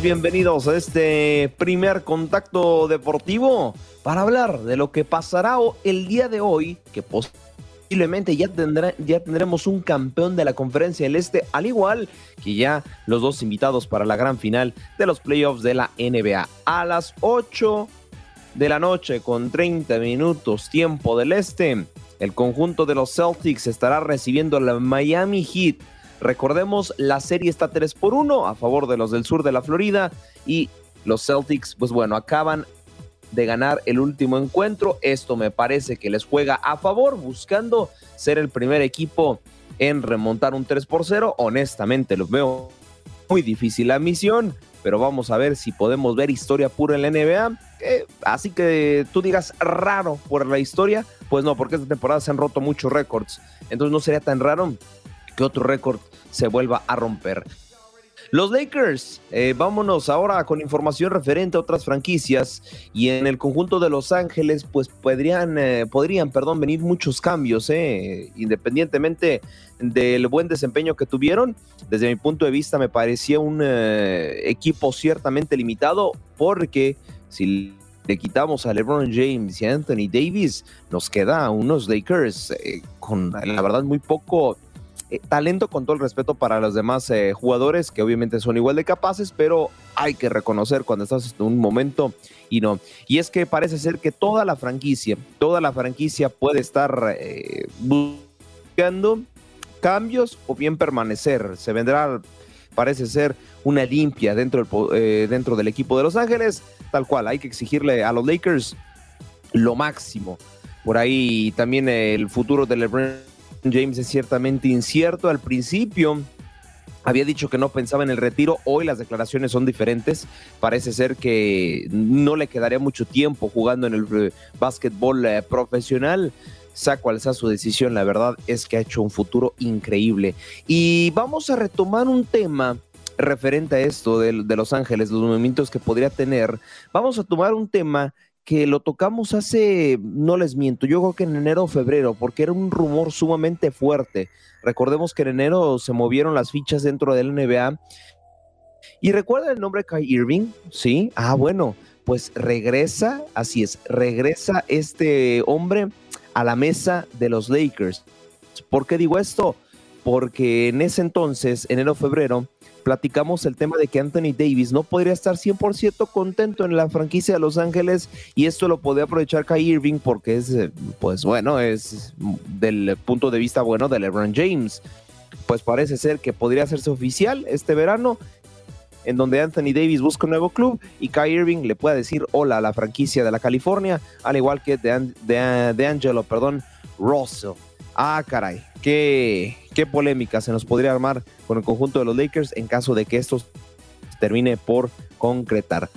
Bienvenidos, a este primer contacto deportivo para hablar de lo que pasará el día de hoy, que posiblemente ya, ya tendremos un campeón de la conferencia del Este, al igual que ya los dos invitados para la gran final de los playoffs de la NBA. A las 8 de la noche con 30 minutos tiempo del Este, el conjunto de los Celtics estará recibiendo la Miami Heat. Recordemos, la serie está 3 por 1 a favor de los del sur de la Florida y los Celtics, pues bueno, acaban de ganar el último encuentro. Esto me parece que les juega a favor, buscando ser el primer equipo en remontar un 3 por 0. Honestamente, lo veo muy difícil la misión, pero vamos a ver si podemos ver historia pura en la NBA. Eh, así que tú digas raro por la historia, pues no, porque esta temporada se han roto muchos récords. Entonces no sería tan raro que otro récord se vuelva a romper. Los Lakers, eh, vámonos ahora con información referente a otras franquicias y en el conjunto de Los Ángeles, pues podrían, eh, podrían, perdón, venir muchos cambios, eh, independientemente del buen desempeño que tuvieron. Desde mi punto de vista, me parecía un eh, equipo ciertamente limitado porque si le quitamos a LeBron James y Anthony Davis, nos queda unos Lakers eh, con la verdad muy poco eh, talento con todo el respeto para los demás eh, jugadores que obviamente son igual de capaces, pero hay que reconocer cuando estás en un momento y no. Y es que parece ser que toda la franquicia, toda la franquicia puede estar eh, buscando cambios o bien permanecer. Se vendrá, parece ser, una limpia dentro del, dentro del equipo de Los Ángeles, tal cual. Hay que exigirle a los Lakers lo máximo. Por ahí también el futuro de LeBron James es ciertamente incierto. Al principio había dicho que no pensaba en el retiro. Hoy las declaraciones son diferentes. Parece ser que no le quedaría mucho tiempo jugando en el eh, básquetbol eh, profesional. Sea cual sea su decisión, la verdad es que ha hecho un futuro increíble. Y vamos a retomar un tema referente a esto de, de Los Ángeles, los movimientos que podría tener. Vamos a tomar un tema que lo tocamos hace, no les miento, yo creo que en enero o febrero, porque era un rumor sumamente fuerte. Recordemos que en enero se movieron las fichas dentro del NBA. ¿Y recuerdan el nombre de Kai Irving? Sí. Ah, bueno, pues regresa, así es, regresa este hombre a la mesa de los Lakers. ¿Por qué digo esto? Porque en ese entonces, enero-febrero, platicamos el tema de que Anthony Davis no podría estar 100% contento en la franquicia de Los Ángeles y esto lo podría aprovechar Kai Irving porque es, eh, pues bueno, es del punto de vista bueno de LeBron James. Pues parece ser que podría hacerse oficial este verano en donde Anthony Davis busca un nuevo club y Kai Irving le pueda decir hola a la franquicia de la California, al igual que de, de, de Angelo, perdón, Russell. Ah, caray, qué, qué polémica se nos podría armar con el conjunto de los Lakers en caso de que esto termine por concretar.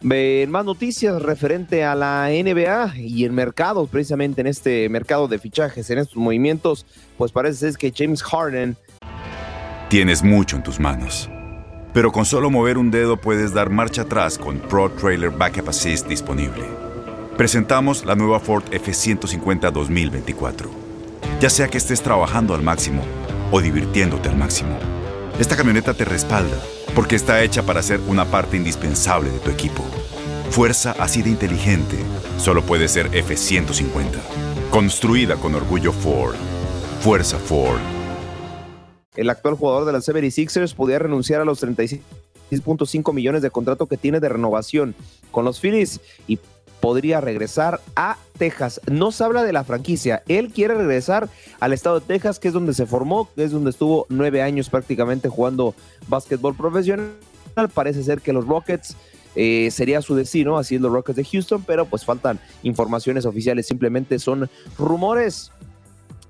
En más noticias referente a la NBA y el mercado, precisamente en este mercado de fichajes, en estos movimientos, pues parece ser que James Harden. Tienes mucho en tus manos, pero con solo mover un dedo puedes dar marcha atrás con Pro Trailer Backup Assist disponible. Presentamos la nueva Ford F150 2024 ya sea que estés trabajando al máximo o divirtiéndote al máximo. Esta camioneta te respalda porque está hecha para ser una parte indispensable de tu equipo. Fuerza así de inteligente solo puede ser F-150. Construida con orgullo Ford. Fuerza Ford. El actual jugador de las 76ers podía renunciar a los 36.5 millones de contrato que tiene de renovación con los Phillies y podría regresar a Texas. No se habla de la franquicia, él quiere regresar al estado de Texas, que es donde se formó, que es donde estuvo nueve años prácticamente jugando básquetbol profesional. Parece ser que los Rockets eh, sería su destino, así es los Rockets de Houston, pero pues faltan informaciones oficiales, simplemente son rumores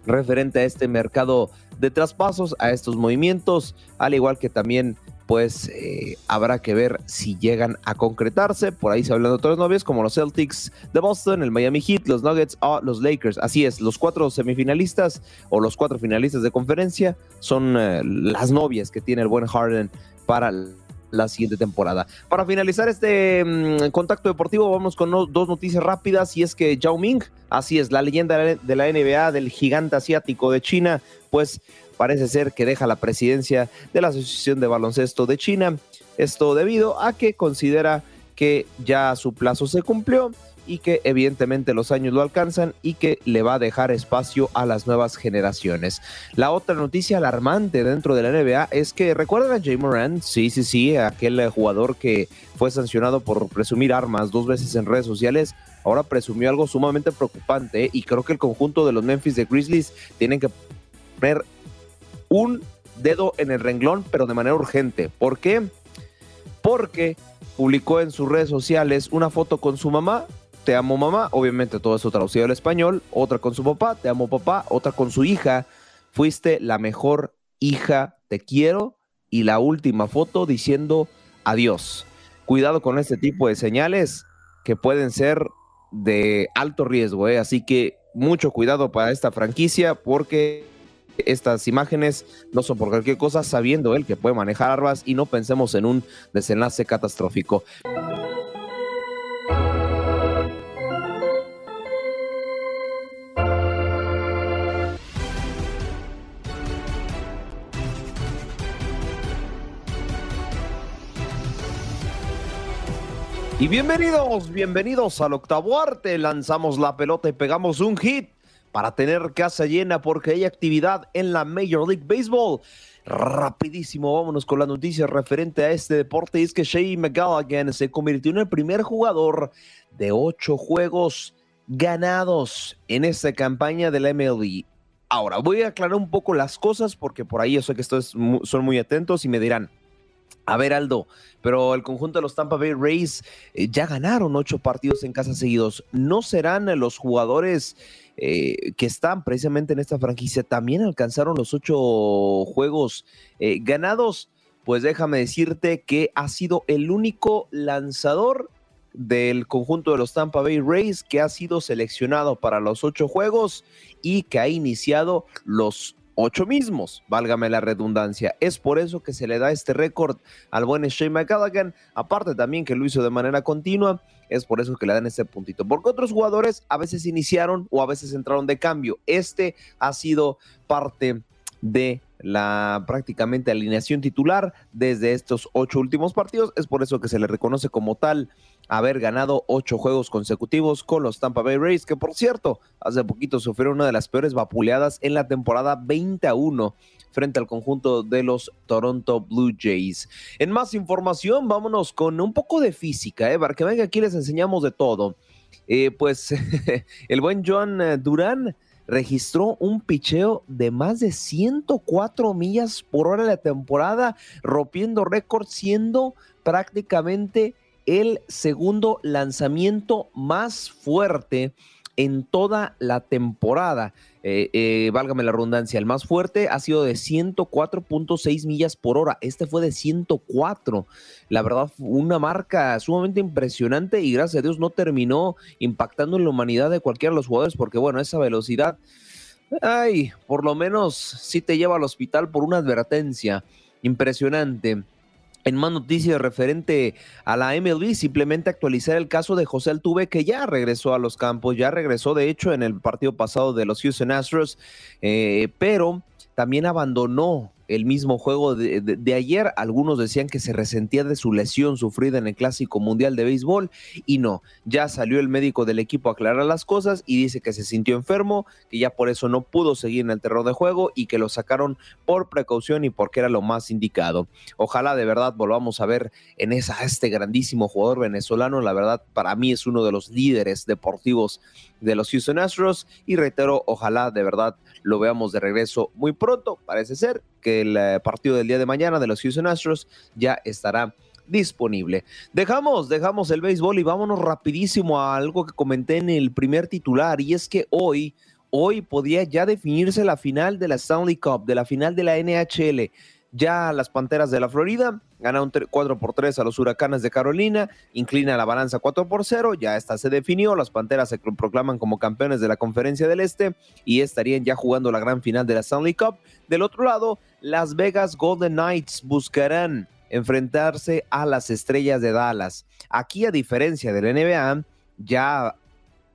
referente a este mercado de traspasos, a estos movimientos, al igual que también pues eh, habrá que ver si llegan a concretarse. Por ahí se hablan de otros novios como los Celtics de Boston, el Miami Heat, los Nuggets o los Lakers. Así es, los cuatro semifinalistas o los cuatro finalistas de conferencia son eh, las novias que tiene el buen Harden para la siguiente temporada. Para finalizar este mm, contacto deportivo, vamos con dos noticias rápidas y es que Yao Ming, así es, la leyenda de la NBA del gigante asiático de China, pues parece ser que deja la presidencia de la Asociación de Baloncesto de China. Esto debido a que considera que ya su plazo se cumplió y que evidentemente los años lo alcanzan y que le va a dejar espacio a las nuevas generaciones. La otra noticia alarmante dentro de la NBA es que recuerdan a Jay Moran, sí, sí, sí, aquel jugador que fue sancionado por presumir armas dos veces en redes sociales, ahora presumió algo sumamente preocupante y creo que el conjunto de los Memphis de Grizzlies tienen que poner un dedo en el renglón, pero de manera urgente. ¿Por qué? Porque publicó en sus redes sociales una foto con su mamá, te amo mamá, obviamente todo eso traducido al español, otra con su papá, te amo papá, otra con su hija, fuiste la mejor hija, te quiero, y la última foto diciendo adiós. Cuidado con este tipo de señales que pueden ser de alto riesgo, ¿eh? así que mucho cuidado para esta franquicia porque estas imágenes no son por cualquier cosa, sabiendo él que puede manejar armas y no pensemos en un desenlace catastrófico. Y bienvenidos, bienvenidos al octavo arte. Lanzamos la pelota y pegamos un hit para tener casa llena porque hay actividad en la Major League Baseball. Rapidísimo, vámonos con la noticia referente a este deporte. Es que Shea McGallaghan se convirtió en el primer jugador de ocho juegos ganados en esta campaña de la MLB. Ahora, voy a aclarar un poco las cosas porque por ahí yo sé que estos son muy atentos y me dirán, a ver, Aldo, pero el conjunto de los Tampa Bay Rays eh, ya ganaron ocho partidos en casa seguidos. ¿No serán los jugadores eh, que están precisamente en esta franquicia también alcanzaron los ocho juegos eh, ganados, pues déjame decirte que ha sido el único lanzador del conjunto de los Tampa Bay Rays que ha sido seleccionado para los ocho juegos y que ha iniciado los ocho mismos, válgame la redundancia. Es por eso que se le da este récord al buen Shane McCallaghan, aparte también que lo hizo de manera continua, es por eso que le dan este puntito. Porque otros jugadores a veces iniciaron o a veces entraron de cambio. Este ha sido parte de la prácticamente alineación titular desde estos ocho últimos partidos. Es por eso que se le reconoce como tal haber ganado ocho juegos consecutivos con los Tampa Bay Rays, que por cierto, hace poquito sufrieron una de las peores vapuleadas en la temporada 21 frente al conjunto de los Toronto Blue Jays. En más información, vámonos con un poco de física, ¿eh? para que venga aquí les enseñamos de todo. Eh, pues el buen John eh, Durán registró un picheo de más de 104 millas por hora en la temporada, rompiendo récord, siendo prácticamente el segundo lanzamiento más fuerte en toda la temporada. Eh, eh, válgame la redundancia, el más fuerte ha sido de 104.6 millas por hora. Este fue de 104. La verdad, una marca sumamente impresionante y gracias a Dios no terminó impactando en la humanidad de cualquiera de los jugadores porque, bueno, esa velocidad, ay, por lo menos sí te lleva al hospital por una advertencia impresionante. En más noticias referente a la MLB, simplemente actualizar el caso de José Altuve, que ya regresó a los campos, ya regresó de hecho en el partido pasado de los Houston Astros, eh, pero también abandonó el mismo juego de, ayer. Algunos decían que se resentía de su lesión sufrida en el Clásico Mundial de Béisbol y no, ya salió el médico del equipo a aclarar las cosas y dice que se sintió enfermo, que ya por eso no pudo seguir en el terreno de juego y que lo sacaron por precaución y porque era lo más indicado. Ojalá de verdad volvamos a ver en esa, este grandísimo jugador venezolano. La verdad, para mí es uno de los líderes deportivos de los Houston Astros y reitero, ojalá de verdad lo veamos de regreso muy pronto. Parece ser que el eh, partido del día de mañana de los Houston Astros ya estará disponible. Dejamos, dejamos el béisbol y vámonos rapidísimo a algo que comenté en el primer titular y es que hoy, hoy podía ya definirse la final de la Stanley Cup, de la final de la NHL. Ya las Panteras de la Florida ganaron 4 por 3 a los Huracanes de Carolina, inclina la balanza 4 por 0, ya esta se definió, las Panteras se proclaman como campeones de la Conferencia del Este y estarían ya jugando la gran final de la Stanley Cup. Del otro lado, Las Vegas Golden Knights buscarán enfrentarse a las Estrellas de Dallas. Aquí, a diferencia del NBA, ya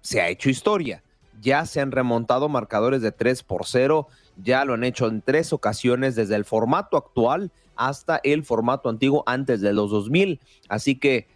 se ha hecho historia. Ya se han remontado marcadores de 3 por 0 ya lo han hecho en tres ocasiones desde el formato actual hasta el formato antiguo antes de los 2000. Así que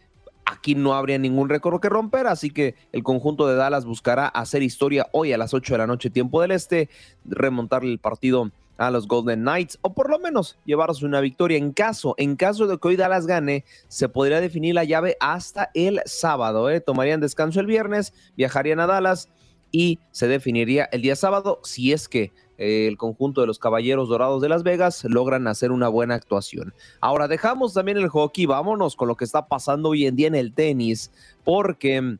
aquí no habría ningún récord que romper, así que el conjunto de Dallas buscará hacer historia hoy a las 8 de la noche tiempo del este, remontarle el partido a los Golden Knights o por lo menos llevarse una victoria en caso en caso de que hoy Dallas gane se podría definir la llave hasta el sábado ¿eh? tomarían descanso el viernes viajarían a Dallas y se definiría el día sábado si es que el conjunto de los Caballeros Dorados de Las Vegas logran hacer una buena actuación. Ahora dejamos también el hockey, vámonos con lo que está pasando hoy en día en el tenis, porque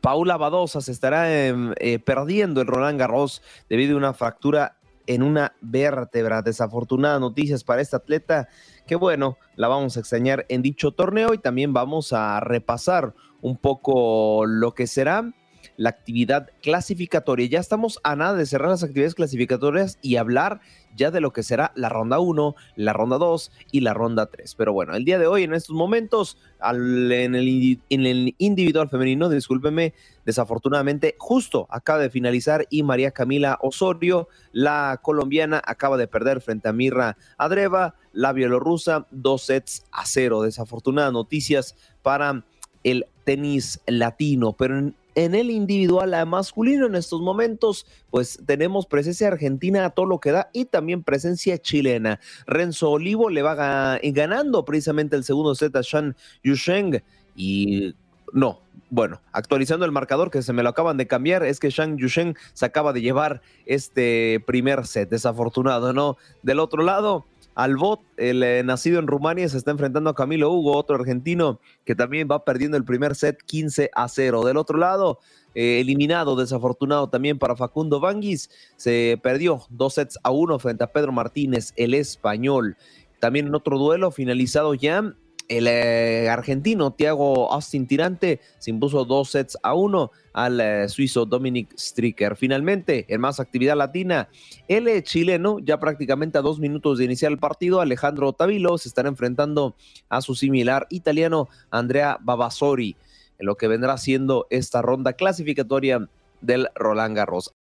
Paula Badosa se estará em, eh, perdiendo el Roland Garros debido a una fractura en una vértebra. Desafortunada noticias para esta atleta, que bueno, la vamos a extrañar en dicho torneo y también vamos a repasar un poco lo que será la actividad clasificatoria. Ya estamos a nada de cerrar las actividades clasificatorias y hablar ya de lo que será la ronda 1, la ronda 2 y la ronda 3. Pero bueno, el día de hoy, en estos momentos, en, el, en, el, individual femenino, discúlpeme, desafortunadamente, justo acaba de finalizar y María Camila Osorio, la colombiana, acaba de perder frente a Mirra Adreva, la bielorrusa, dos sets a cero. Desafortunadas noticias para el tenis latino, pero en en el individual a masculino en estos momentos, pues tenemos presencia argentina a todo lo que da y también presencia chilena. Renzo Olivo le va ganando precisamente el segundo set a Shan Yusheng y no, bueno, actualizando el marcador que se me lo acaban de cambiar, es que Shang Yusheng se acaba de llevar este primer set, desafortunado, ¿no? Del otro lado, Albot, el eh, nacido en Rumania, se está enfrentando a Camilo Hugo, otro argentino que también va perdiendo el primer set 15 a 0. Del otro lado, eh, eliminado, desafortunado también para Facundo Vanguis, se perdió dos sets a uno frente a Pedro Martínez, el español. También en otro duelo finalizado ya, el eh, argentino Thiago Austin Tirante se impuso dos sets a uno al eh, suizo Dominic Stricker. Finalmente, en más actividad latina, el eh, chileno, ya prácticamente a dos minutos de iniciar el partido, Alejandro Tavilo se estará enfrentando a su similar italiano Andrea Babasori, en lo que vendrá siendo esta ronda clasificatoria del Roland Garros.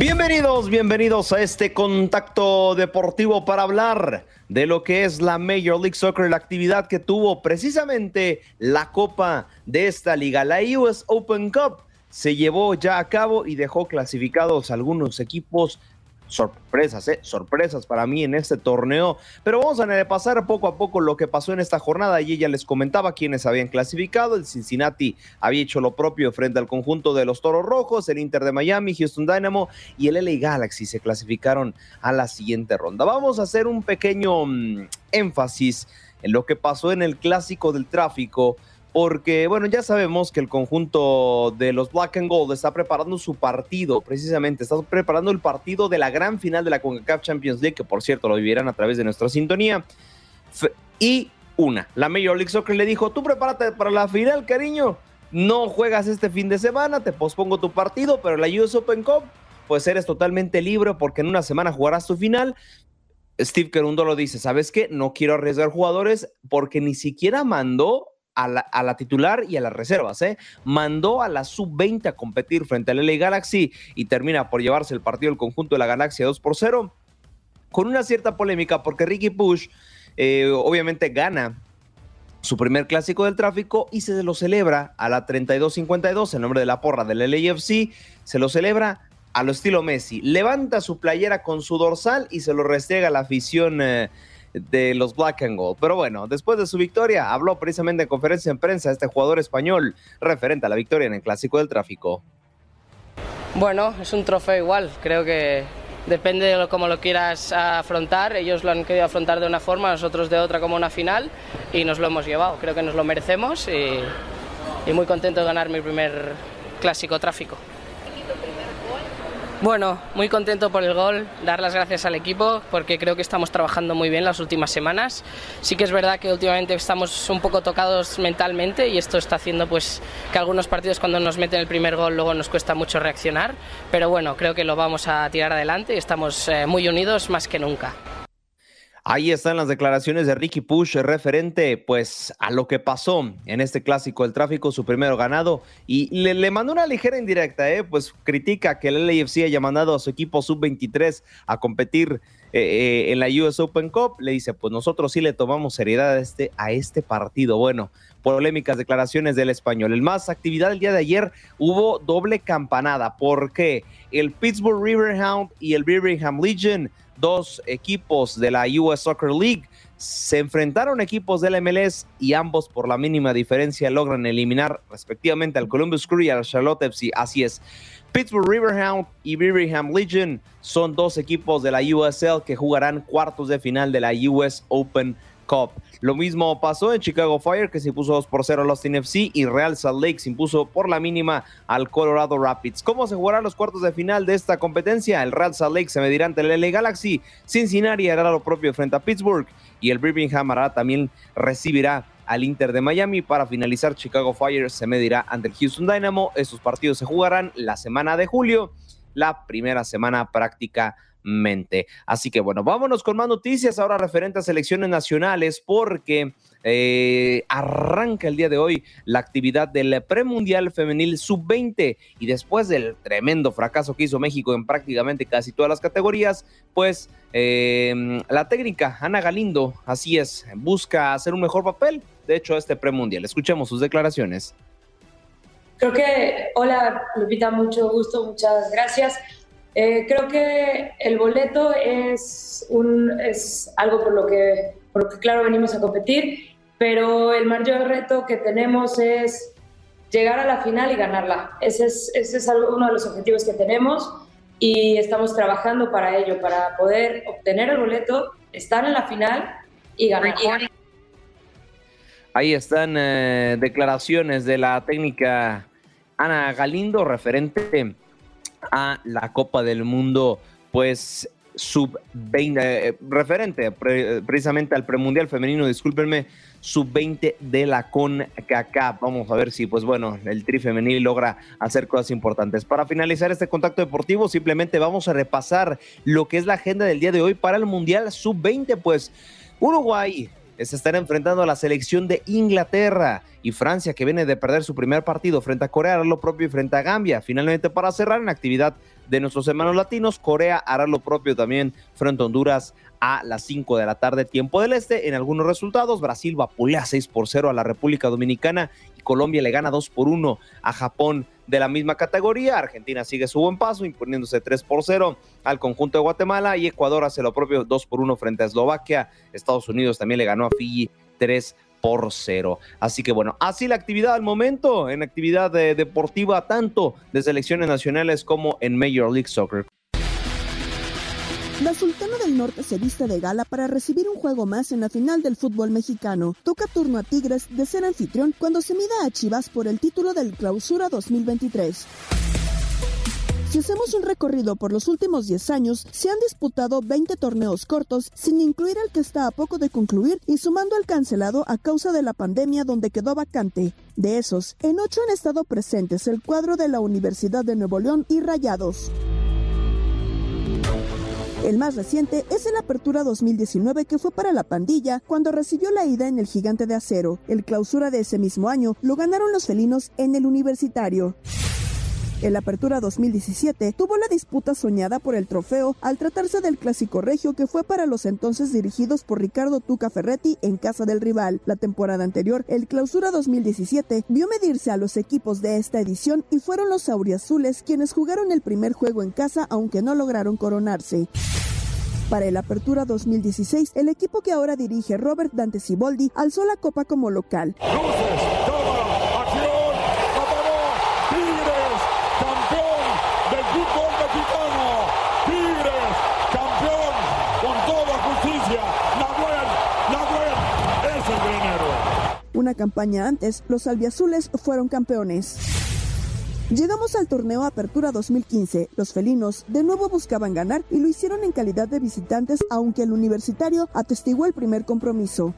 Bienvenidos, bienvenidos a este contacto deportivo para hablar de lo que es la Major League Soccer, la actividad que tuvo precisamente la copa de esta liga, la US Open Cup. Se llevó ya a cabo y dejó clasificados algunos equipos sorpresas, ¿eh? sorpresas para mí en este torneo. Pero vamos a repasar poco a poco lo que pasó en esta jornada. Y ella les comentaba quiénes habían clasificado. El Cincinnati había hecho lo propio frente al conjunto de los Toros Rojos, el Inter de Miami, Houston Dynamo y el LA Galaxy se clasificaron a la siguiente ronda. Vamos a hacer un pequeño mm, énfasis en lo que pasó en el clásico del tráfico porque, bueno, ya sabemos que el conjunto de los Black and Gold está preparando su partido, precisamente, está preparando el partido de la gran final de la CONCACAF Champions League, que por cierto lo vivirán a través de nuestra sintonía. Y una, la Major League Soccer le dijo, tú prepárate para la final, cariño, no juegas este fin de semana, te pospongo tu partido, pero la US Open Cup, pues eres totalmente libre porque en una semana jugarás tu final. Steve Kerundo lo dice, ¿sabes qué? No quiero arriesgar jugadores porque ni siquiera mandó a la, titular y a las reservas. ¿eh? Mandó a la sub-20 a competir frente al LA Galaxy y termina por llevarse el partido del conjunto de la Galaxia 2 por 0. Con una cierta polémica porque Ricky Push eh, obviamente gana su primer clásico del tráfico y se lo celebra a la 32-52 en nombre de la porra del LAFC. Se lo celebra a lo estilo Messi. Levanta su playera con su dorsal y se lo restrega a la afición. Eh, de los Black and Gold. Pero bueno, después de su victoria, habló precisamente en conferencia en prensa este jugador español referente a la victoria en el Clásico del Tráfico. Bueno, es un trofeo igual, creo que depende de cómo lo quieras afrontar. Ellos lo han querido afrontar de una forma, nosotros de otra como una final y nos lo hemos llevado. Creo que nos lo merecemos y, y muy contento de ganar mi primer clásico tráfico. Bueno, muy contento por el gol, dar las gracias al equipo porque creo que estamos trabajando muy bien las últimas semanas. Sí que es verdad que últimamente estamos un poco tocados mentalmente y esto está haciendo pues que algunos partidos cuando nos meten el primer gol luego nos cuesta mucho reaccionar, pero bueno, creo que lo vamos a tirar adelante y estamos eh, muy unidos más que nunca. Ahí están las declaraciones de Ricky Push referente pues a lo que pasó en este clásico del tráfico, su primero ganado y le, le mandó una ligera indirecta, ¿eh? pues critica que el LAFC haya mandado a su equipo sub-23 a competir eh, eh, en la US Open Cup, le dice pues nosotros sí le tomamos seriedad a este, a este partido. Bueno, polémicas declaraciones del español. El más actividad el día de ayer hubo doble campanada porque el Pittsburgh Riverhound y el Birmingham Legion dos equipos de la US Soccer League. Se enfrentaron equipos del MLS y ambos por la mínima diferencia logran eliminar respectivamente al Columbus Crew y al Charlotte FC. Así es. Pittsburgh Riverhound y Birmingham Legion son dos equipos de la USL que jugarán cuartos de final de la US Open Lo mismo pasó en Chicago Fire, que se impuso 2 por 0 a Austin FC, y Real Salt Lake se impuso por la mínima al Colorado Rapids. ¿Cómo se jugarán los cuartos de final de esta competencia? El Real Salt Lake se medirá ante el LA Galaxy, Cincinnati hará lo propio frente a Pittsburgh, y el Birmingham hará también recibirá al Inter de Miami. Para finalizar, Chicago Fire se medirá ante el Houston Dynamo. Estos partidos se jugarán la semana de julio, la primera semana práctica Así que bueno, vámonos con más noticias ahora referentes a selecciones nacionales porque eh, arranca el día de hoy la actividad del premundial femenil sub-20 y después del tremendo fracaso que hizo México en prácticamente casi todas las categorías, pues eh, la técnica Ana Galindo, así es, busca hacer un mejor papel. De hecho, este premundial. Escuchemos sus declaraciones. Creo que, hola Lupita, mucho gusto, muchas gracias. Eh, creo que el boleto es, un, es algo por lo, que, por lo que, claro, venimos a competir, pero el mayor reto que tenemos es llegar a la final y ganarla. Ese es, ese es uno de los objetivos que tenemos y estamos trabajando para ello, para poder obtener el boleto, estar en la final y ganar. Ahí están eh, declaraciones de la técnica Ana Galindo referente a la Copa del Mundo, pues sub-20, eh, referente precisamente al premundial femenino, discúlpenme, sub-20 de la CONCACAF. Vamos a ver si, pues bueno, el tri femenil logra hacer cosas importantes. Para finalizar este contacto deportivo, simplemente vamos a repasar lo que es la agenda del día de hoy para el mundial sub-20, pues Uruguay se estará enfrentando a la selección de Inglaterra y Francia, que viene de perder su primer partido frente a Corea, lo propio y frente a Gambia. Finalmente, para cerrar en actividad de nuestros hermanos latinos. Corea hará lo propio también frente a Honduras a las 5 de la tarde, tiempo del este. En algunos resultados, Brasil vapulea 6 por 0 a la República Dominicana Colombia le gana 2 por 1 a Japón de la misma categoría. Argentina sigue su buen paso, imponiéndose 3 por 0 al conjunto de Guatemala y Ecuador hace lo propio 2 por 1 frente a Eslovaquia. Estados Unidos también le ganó a Fiji 3 por 0. Así que bueno, así la actividad al momento, en actividad eh, deportiva, tanto de selecciones nacionales como en Major League Soccer. La Sultana del Norte se viste de gala para recibir un juego más en la final del fútbol mexicano. Toca turno a Tigres de ser anfitrión cuando se mida a Chivas por el título del Clausura 2023. Si hacemos un recorrido por los últimos 10 años, se han disputado 20 torneos cortos, sin incluir el que está a poco de concluir y sumando al cancelado a causa de la pandemia donde quedó vacante. De esos, en 8 han estado presentes el cuadro de la Universidad de Nuevo León y Rayados. El más reciente es el Apertura 2019 que fue para la pandilla cuando recibió la ida en el Gigante de Acero. El clausura de ese mismo año lo ganaron los felinos en el Universitario. El Apertura 2017 tuvo la disputa soñada por el trofeo al tratarse del clásico regio que fue para los entonces dirigidos por Ricardo Tuca Ferretti en casa del rival. La temporada anterior, el Clausura 2017 vio medirse a los equipos de esta edición y fueron los auriazules quienes jugaron el primer juego en casa aunque no lograron coronarse. Para el Apertura 2016, el equipo que ahora dirige Robert Dante Ciboldi alzó la copa como local. Una campaña antes, los albiazules fueron campeones. Llegamos al torneo Apertura 2015. Los felinos de nuevo buscaban ganar y lo hicieron en calidad de visitantes, aunque el universitario atestiguó el primer compromiso.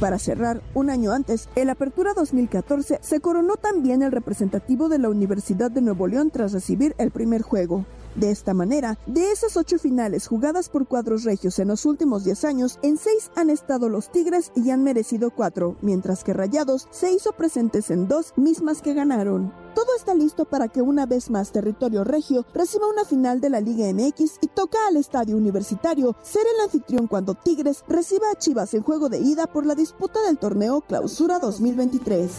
Para cerrar, un año antes, el Apertura 2014 se coronó también el representativo de la Universidad de Nuevo León tras recibir el primer juego. De esta manera, de esas ocho finales jugadas por cuadros regios en los últimos diez años, en seis han estado los Tigres y han merecido cuatro, mientras que Rayados se hizo presentes en dos mismas que ganaron. Todo está listo para que una vez más territorio regio reciba una final de la Liga MX y toca al estadio universitario ser el anfitrión cuando Tigres reciba a Chivas en juego de ida por la disputa del torneo Clausura 2023.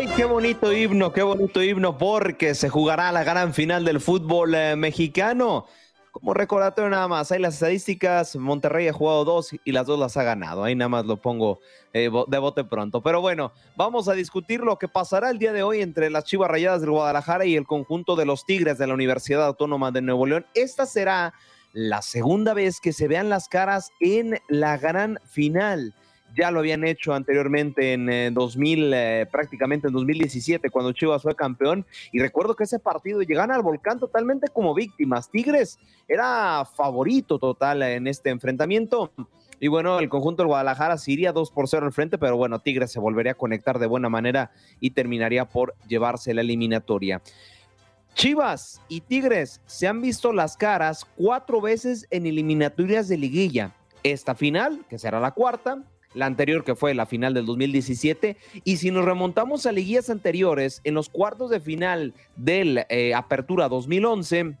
Ay, qué bonito himno, qué bonito himno, porque se jugará la gran final del fútbol eh, mexicano. Como recordatorio nada más, hay las estadísticas, Monterrey ha jugado dos y las dos las ha ganado, ahí nada más lo pongo eh, de bote pronto. Pero bueno, vamos a discutir lo que pasará el día de hoy entre las Chivas Rayadas del Guadalajara y el conjunto de los Tigres de la Universidad Autónoma de Nuevo León. Esta será la segunda vez que se vean las caras en la gran final ya lo habían hecho anteriormente en 2000, eh, prácticamente en 2017, cuando Chivas fue campeón. Y recuerdo que ese partido llegan al volcán totalmente como víctimas. Tigres era favorito total en este enfrentamiento. Y bueno, el conjunto del Guadalajara se iría 2 por 0 al frente, pero bueno, Tigres se volvería a conectar de buena manera y terminaría por llevarse la eliminatoria. Chivas y Tigres se han visto las caras cuatro veces en eliminatorias de liguilla. Esta final, que será la cuarta, la anterior que fue la final del 2017. Y si nos remontamos a liguillas anteriores, en los cuartos de final del eh, Apertura 2011,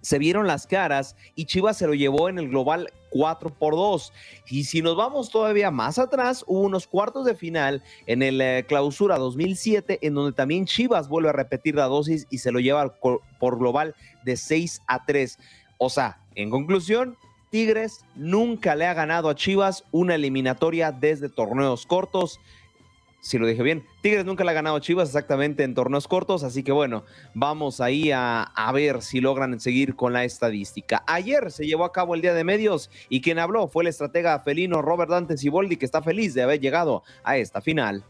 se vieron las caras y Chivas se lo llevó en el global 4 por 2. Y si nos vamos todavía más atrás, hubo unos cuartos de final en el eh, Clausura 2007, en donde también Chivas vuelve a repetir la dosis y se lo lleva por global de 6 a 3. O sea, en conclusión, Tigres nunca le ha ganado a Chivas una eliminatoria desde torneos cortos. Si lo dije bien, Tigres nunca le ha ganado a Chivas exactamente en torneos cortos, así que bueno, vamos ahí a, ver si logran seguir con la estadística. Ayer se llevó a cabo el Día de Medios y quien habló fue el estratega felino Robert Dante Ciboldi, que está feliz de haber llegado a esta final.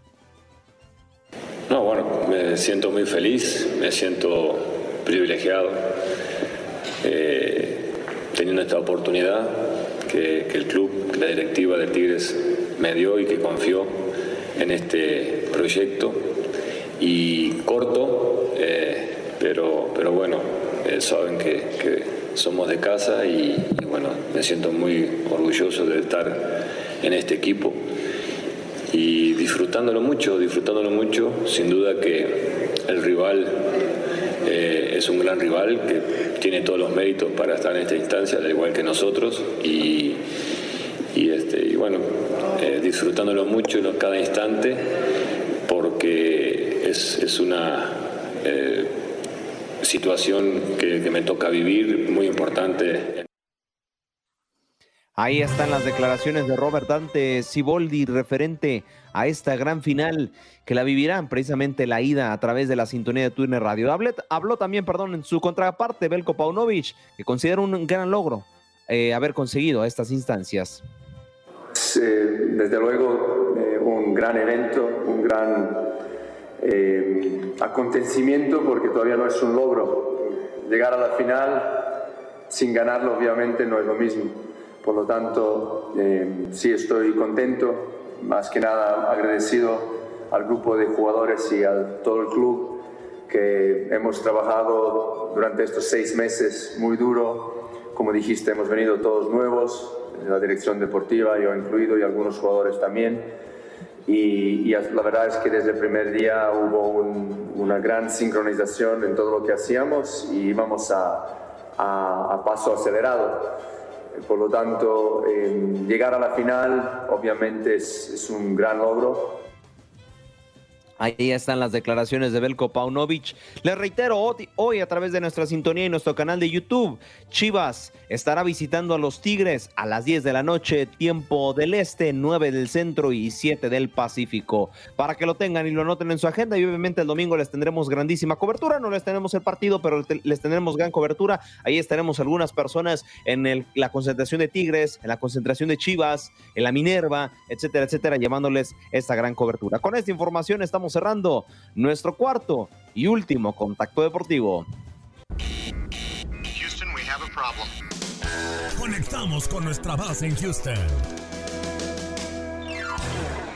No, bueno, me siento muy feliz, me siento privilegiado. Eh, teniendo esta oportunidad que, el club, que la directiva de Tigres me dio y que confió en este proyecto. Y corto, eh, pero, pero bueno, eh, saben que, somos de casa y, y, bueno, me siento muy orgulloso de estar en este equipo y disfrutándolo mucho, disfrutándolo mucho, sin duda que el rival es un gran rival que tiene todos los méritos para estar en esta instancia, al igual que nosotros, y, este, y bueno, eh, disfrutándolo mucho en cada instante, porque es, una eh, situación que me toca vivir muy importante. Ahí están las declaraciones de Robert Dante Siboldi referente a esta gran final que la vivirán precisamente la ida a través de la sintonía de Turner Radio. Habló, también, perdón, en su contraparte Belko Paunovic, que considera un gran logro eh, haber conseguido estas instancias. desde luego, eh, un gran evento, un gran eh, acontecimiento, porque todavía no es un logro. Llegar a la final sin ganarlo, obviamente, no es lo mismo por lo tanto, eh, sí estoy contento, más que nada agradecido al grupo de jugadores y a todo el club que hemos trabajado durante estos seis meses muy duro. Como dijiste, hemos venido todos nuevos, la dirección deportiva, yo incluido, y algunos jugadores también. Y, la verdad es que desde el primer día hubo una gran sincronización en todo lo que hacíamos y íbamos a, a paso acelerado. Por lo tanto, llegar a la final obviamente es, es un gran logro Ahí están las declaraciones de Belko Paunovic. Les reitero, hoy a través de nuestra sintonía y nuestro canal de YouTube, Chivas estará visitando a los Tigres a las 10 de la noche, tiempo del este, 9 del centro y 7 del Pacífico. Para que lo tengan y lo anoten en su agenda y obviamente el domingo les tendremos grandísima cobertura. No les tenemos el partido, pero les tendremos gran cobertura. Ahí estaremos algunas personas en la concentración de Tigres, en la concentración de Chivas, en la Minerva, etcétera, etcétera, llevándoles esta gran cobertura. Con esta información estamos cerrando nuestro cuarto y último contacto deportivo. Conectamos con nuestra base en Houston.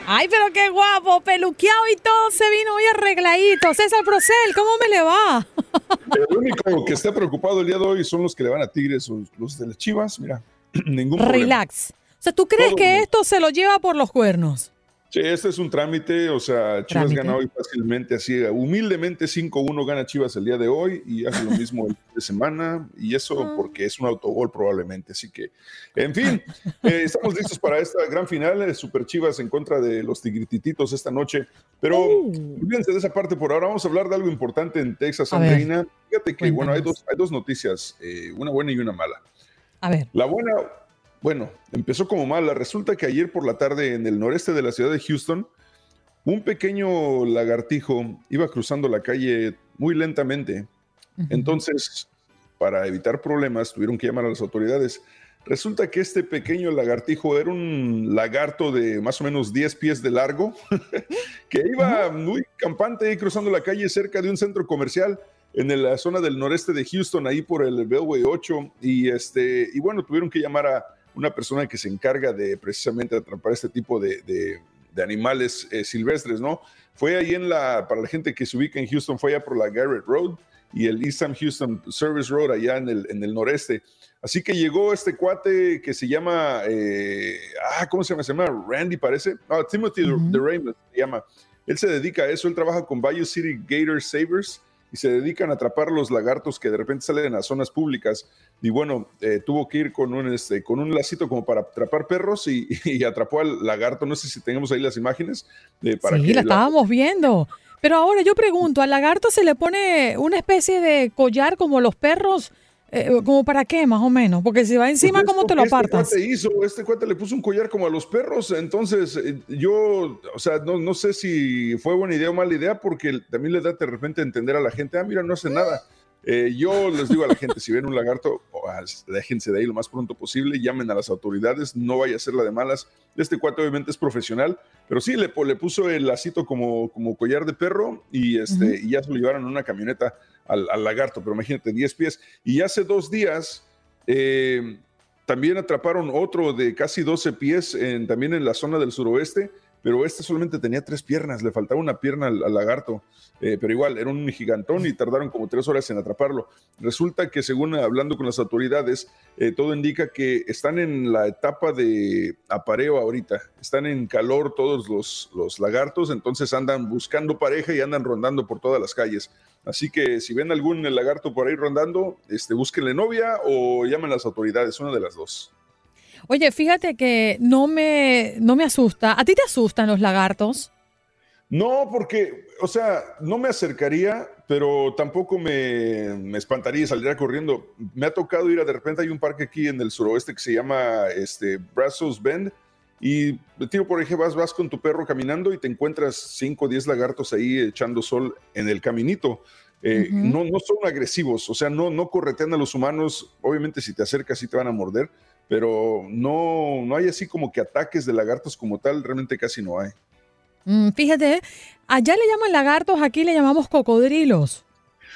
Ay, pero qué guapo, peluqueado y todo se vino muy arregladito. César Procel, ¿cómo me le va? El único que está preocupado el día de hoy son los que le van a Tigres, los de las Chivas. Mira, ningún Relax. O sea, ¿tú crees que esto se lo lleva por los cuernos? Sí, este es un trámite, o sea, Chivas gana hoy fácilmente, así, humildemente 5-1 gana Chivas el día de hoy y hace lo mismo el fin de semana, y eso ah. porque es un autogol probablemente, así que, en fin, eh, estamos listos para esta gran final, eh, Super Chivas en contra de los Tigritititos esta noche, pero uh. olvídense de esa parte por ahora, vamos a hablar de algo importante en Texas, Andreina. Fíjate que, bueno, hay dos, hay dos noticias, eh, una buena y una mala. A ver. La buena, bueno, empezó como mala. Resulta que ayer por la tarde en el noreste de la ciudad de Houston, un pequeño lagartijo iba cruzando la calle muy lentamente. Entonces, para evitar problemas, tuvieron que llamar a las autoridades. Resulta que este pequeño lagartijo era un lagarto de más o menos 10 pies de largo, que iba muy campante cruzando la calle cerca de un centro comercial en la zona del noreste de Houston, ahí por el Bellway 8. Y, este, y bueno, tuvieron que llamar a, una persona que se encarga de precisamente atrapar este tipo de, animales eh, silvestres, ¿no? Fue ahí en la, para la gente que se ubica en Houston, fue allá por la Garrett Road y el Eastham Houston Service Road allá en el, en el noreste. Así que llegó este cuate que se llama, eh, ah, ¿cómo se llama? Se llama Randy, parece. Ah, Timothy de Raymond se llama. Él se dedica a eso, él trabaja con Bayou City Gator Savers y se dedican a atrapar los lagartos que de repente salen en las zonas públicas. Y bueno, eh, tuvo que ir con un, este, con un lacito como para atrapar perros y, atrapó al lagarto. No sé si tenemos ahí las imágenes. Eh, para sí, la estábamos viendo. Pero ahora yo pregunto, ¿al lagarto se le pone una especie de collar como los perros? Eh, ¿Como para qué, más o menos? Porque si va encima, pues ¿cómo te lo este apartas? Cuate hizo, este cuate le puso un collar como a los perros, entonces eh, yo, o sea, no, no sé si fue buena idea o mala idea, porque también le da de repente entender a la gente, ah, mira, no hace nada. Eh, yo les digo a la gente, si ven un lagarto, déjense de ahí lo más pronto posible, llamen a las autoridades, no vaya a ser la de malas. Este cuate obviamente es profesional, pero sí le, le puso el lacito como, como collar de perro y, este, y ya se lo llevaron en una camioneta al, lagarto, pero imagínate, 10 pies. Y hace dos días eh, también atraparon otro de casi 12 pies también en la zona del suroeste, pero este solamente tenía tres piernas, le faltaba una pierna al, lagarto, eh, pero igual era un gigantón y tardaron como tres horas en atraparlo. Resulta que según hablando con las autoridades, eh, todo indica que están en la etapa de apareo ahorita, están en calor todos los lagartos, entonces andan buscando pareja y andan rondando por todas las calles. Así que si ven algún lagarto por ahí rondando, este, búsquenle novia o llamen a las autoridades, una de las dos. Oye, fíjate que no me, no me asusta. ¿A ti te asustan los lagartos? No, porque, o sea, no me acercaría, pero tampoco me, me espantaría y saldría corriendo. Me ha tocado ir a, de repente hay un parque aquí en el suroeste que se llama este, Brazos Bend, y tiro por ejemplo, vas, vas con tu perro caminando y te encuentras 5 o 10 lagartos ahí echando sol en el caminito. Eh, no, no son agresivos, o sea, no, no corretean a los humanos. Obviamente, si te acercas, sí te van a morder, pero no, no hay así como que ataques de lagartos como tal, realmente casi no hay. Mm, fíjate, allá le llaman lagartos, aquí le llamamos cocodrilos.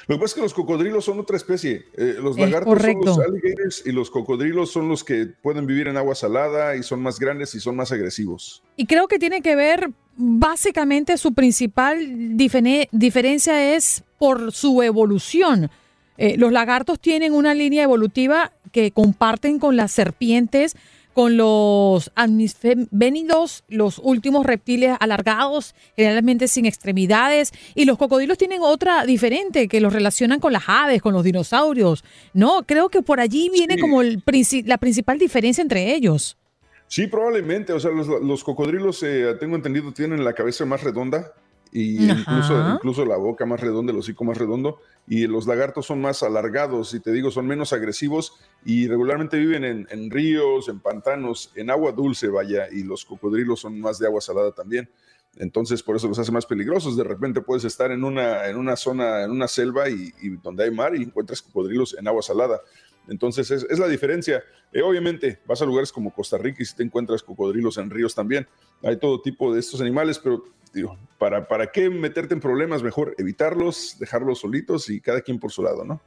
Lo que pasa es que los cocodrilos son otra especie. Eh, los lagartos son los alligators y los cocodrilos son los que pueden vivir en agua salada y son más grandes y son más agresivos. Y creo que tiene que ver, básicamente su principal diferencia es por su evolución. Eh, los lagartos tienen una línea evolutiva que comparten con las serpientes con los amnisfénidos, los últimos reptiles alargados, generalmente sin extremidades, y los cocodrilos tienen otra diferente que los relacionan con las aves, con los dinosaurios. No, creo que por allí viene como el, la principal diferencia entre ellos. Sí, probablemente. O sea, los, cocodrilos, eh, tengo entendido, tienen la cabeza más redonda y incluso, incluso la boca más redonda, el hocico más redondo, y los lagartos son más alargados y te digo, son menos agresivos y regularmente viven en, ríos, en pantanos, en agua dulce, vaya, y los cocodrilos son más de agua salada también. Entonces, por eso los hace más peligrosos. De repente puedes estar en una, en una zona, en una selva y, donde hay mar y encuentras cocodrilos en agua salada. Entonces, es, la diferencia. Eh, obviamente, vas a lugares como Costa Rica y si te encuentras cocodrilos en ríos también. Hay todo tipo de estos animales, pero digo, ¿para, ¿para qué meterte en problemas? Mejor evitarlos, dejarlos solitos y cada quien por su lado, ¿no?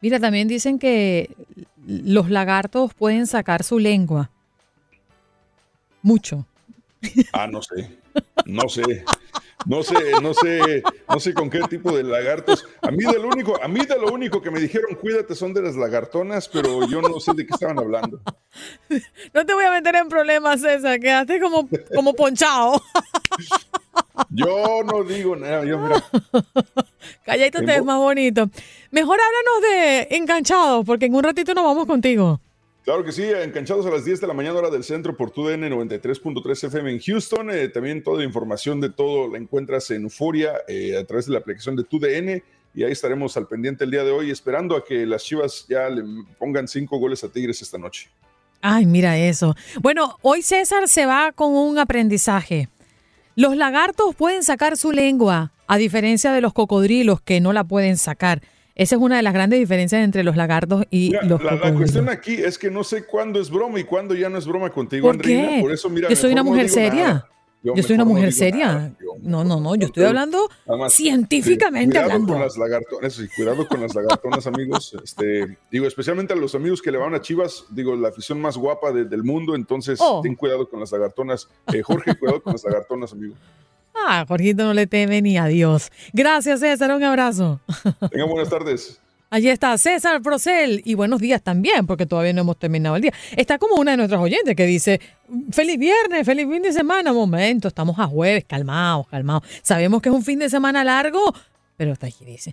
Mira, también dicen que los lagartos pueden sacar su lengua. Mucho. Ah, no sé. No sé. No sé, no sé, no sé con qué tipo de lagartos. A mí de lo único, a mí de lo único que me dijeron, cuídate, son de las lagartonas, pero yo no sé de qué estaban hablando. No te voy a meter en problemas, César, quedaste como, como ponchado. Yo no digo nada, yo mira. Calladito te ves más bonito. Mejor háblanos de enganchados, porque en un ratito nos vamos contigo. Claro que sí, enganchados a las 10 de la mañana hora del centro por TUDN 93.3 FM en Houston. Eh, también toda la información de todo la encuentras en Euforia eh, a través de la aplicación de TUDN y ahí estaremos al pendiente el día de hoy esperando a que las Chivas ya le pongan cinco goles a Tigres esta noche. Ay, mira eso. Bueno, hoy César se va con un aprendizaje. Los lagartos pueden sacar su lengua, a diferencia de los cocodrilos que no la pueden sacar. Esa es una de las grandes diferencias entre los lagartos y los la, la, cuestión aquí es que no sé cuándo es broma y cuándo ya no es broma contigo, ¿Por Qué? Por eso, mira, yo soy una mujer seria. Yo, soy una mujer seria. no, no, no, yo estoy hablando científicamente cuidado hablando. Con las lagartonas, cuidado con las lagartonas, amigos. Este, digo, especialmente a los amigos que le van a Chivas, digo, la afición más guapa del mundo, entonces oh. ten cuidado con las lagartonas. Eh, Jorge, cuidado con las lagartonas, amigo. Ah, Jorgito no le teme ni a Dios. Gracias, César. Un abrazo. Tengan buenas tardes. Allí está César Procel y buenos días también, porque todavía no hemos terminado el día. Está como una de nuestras oyentes que dice, feliz viernes, feliz fin de semana. Momento, estamos a jueves, calmados, calmados. Sabemos que es un fin de semana largo, pero está aquí, dice.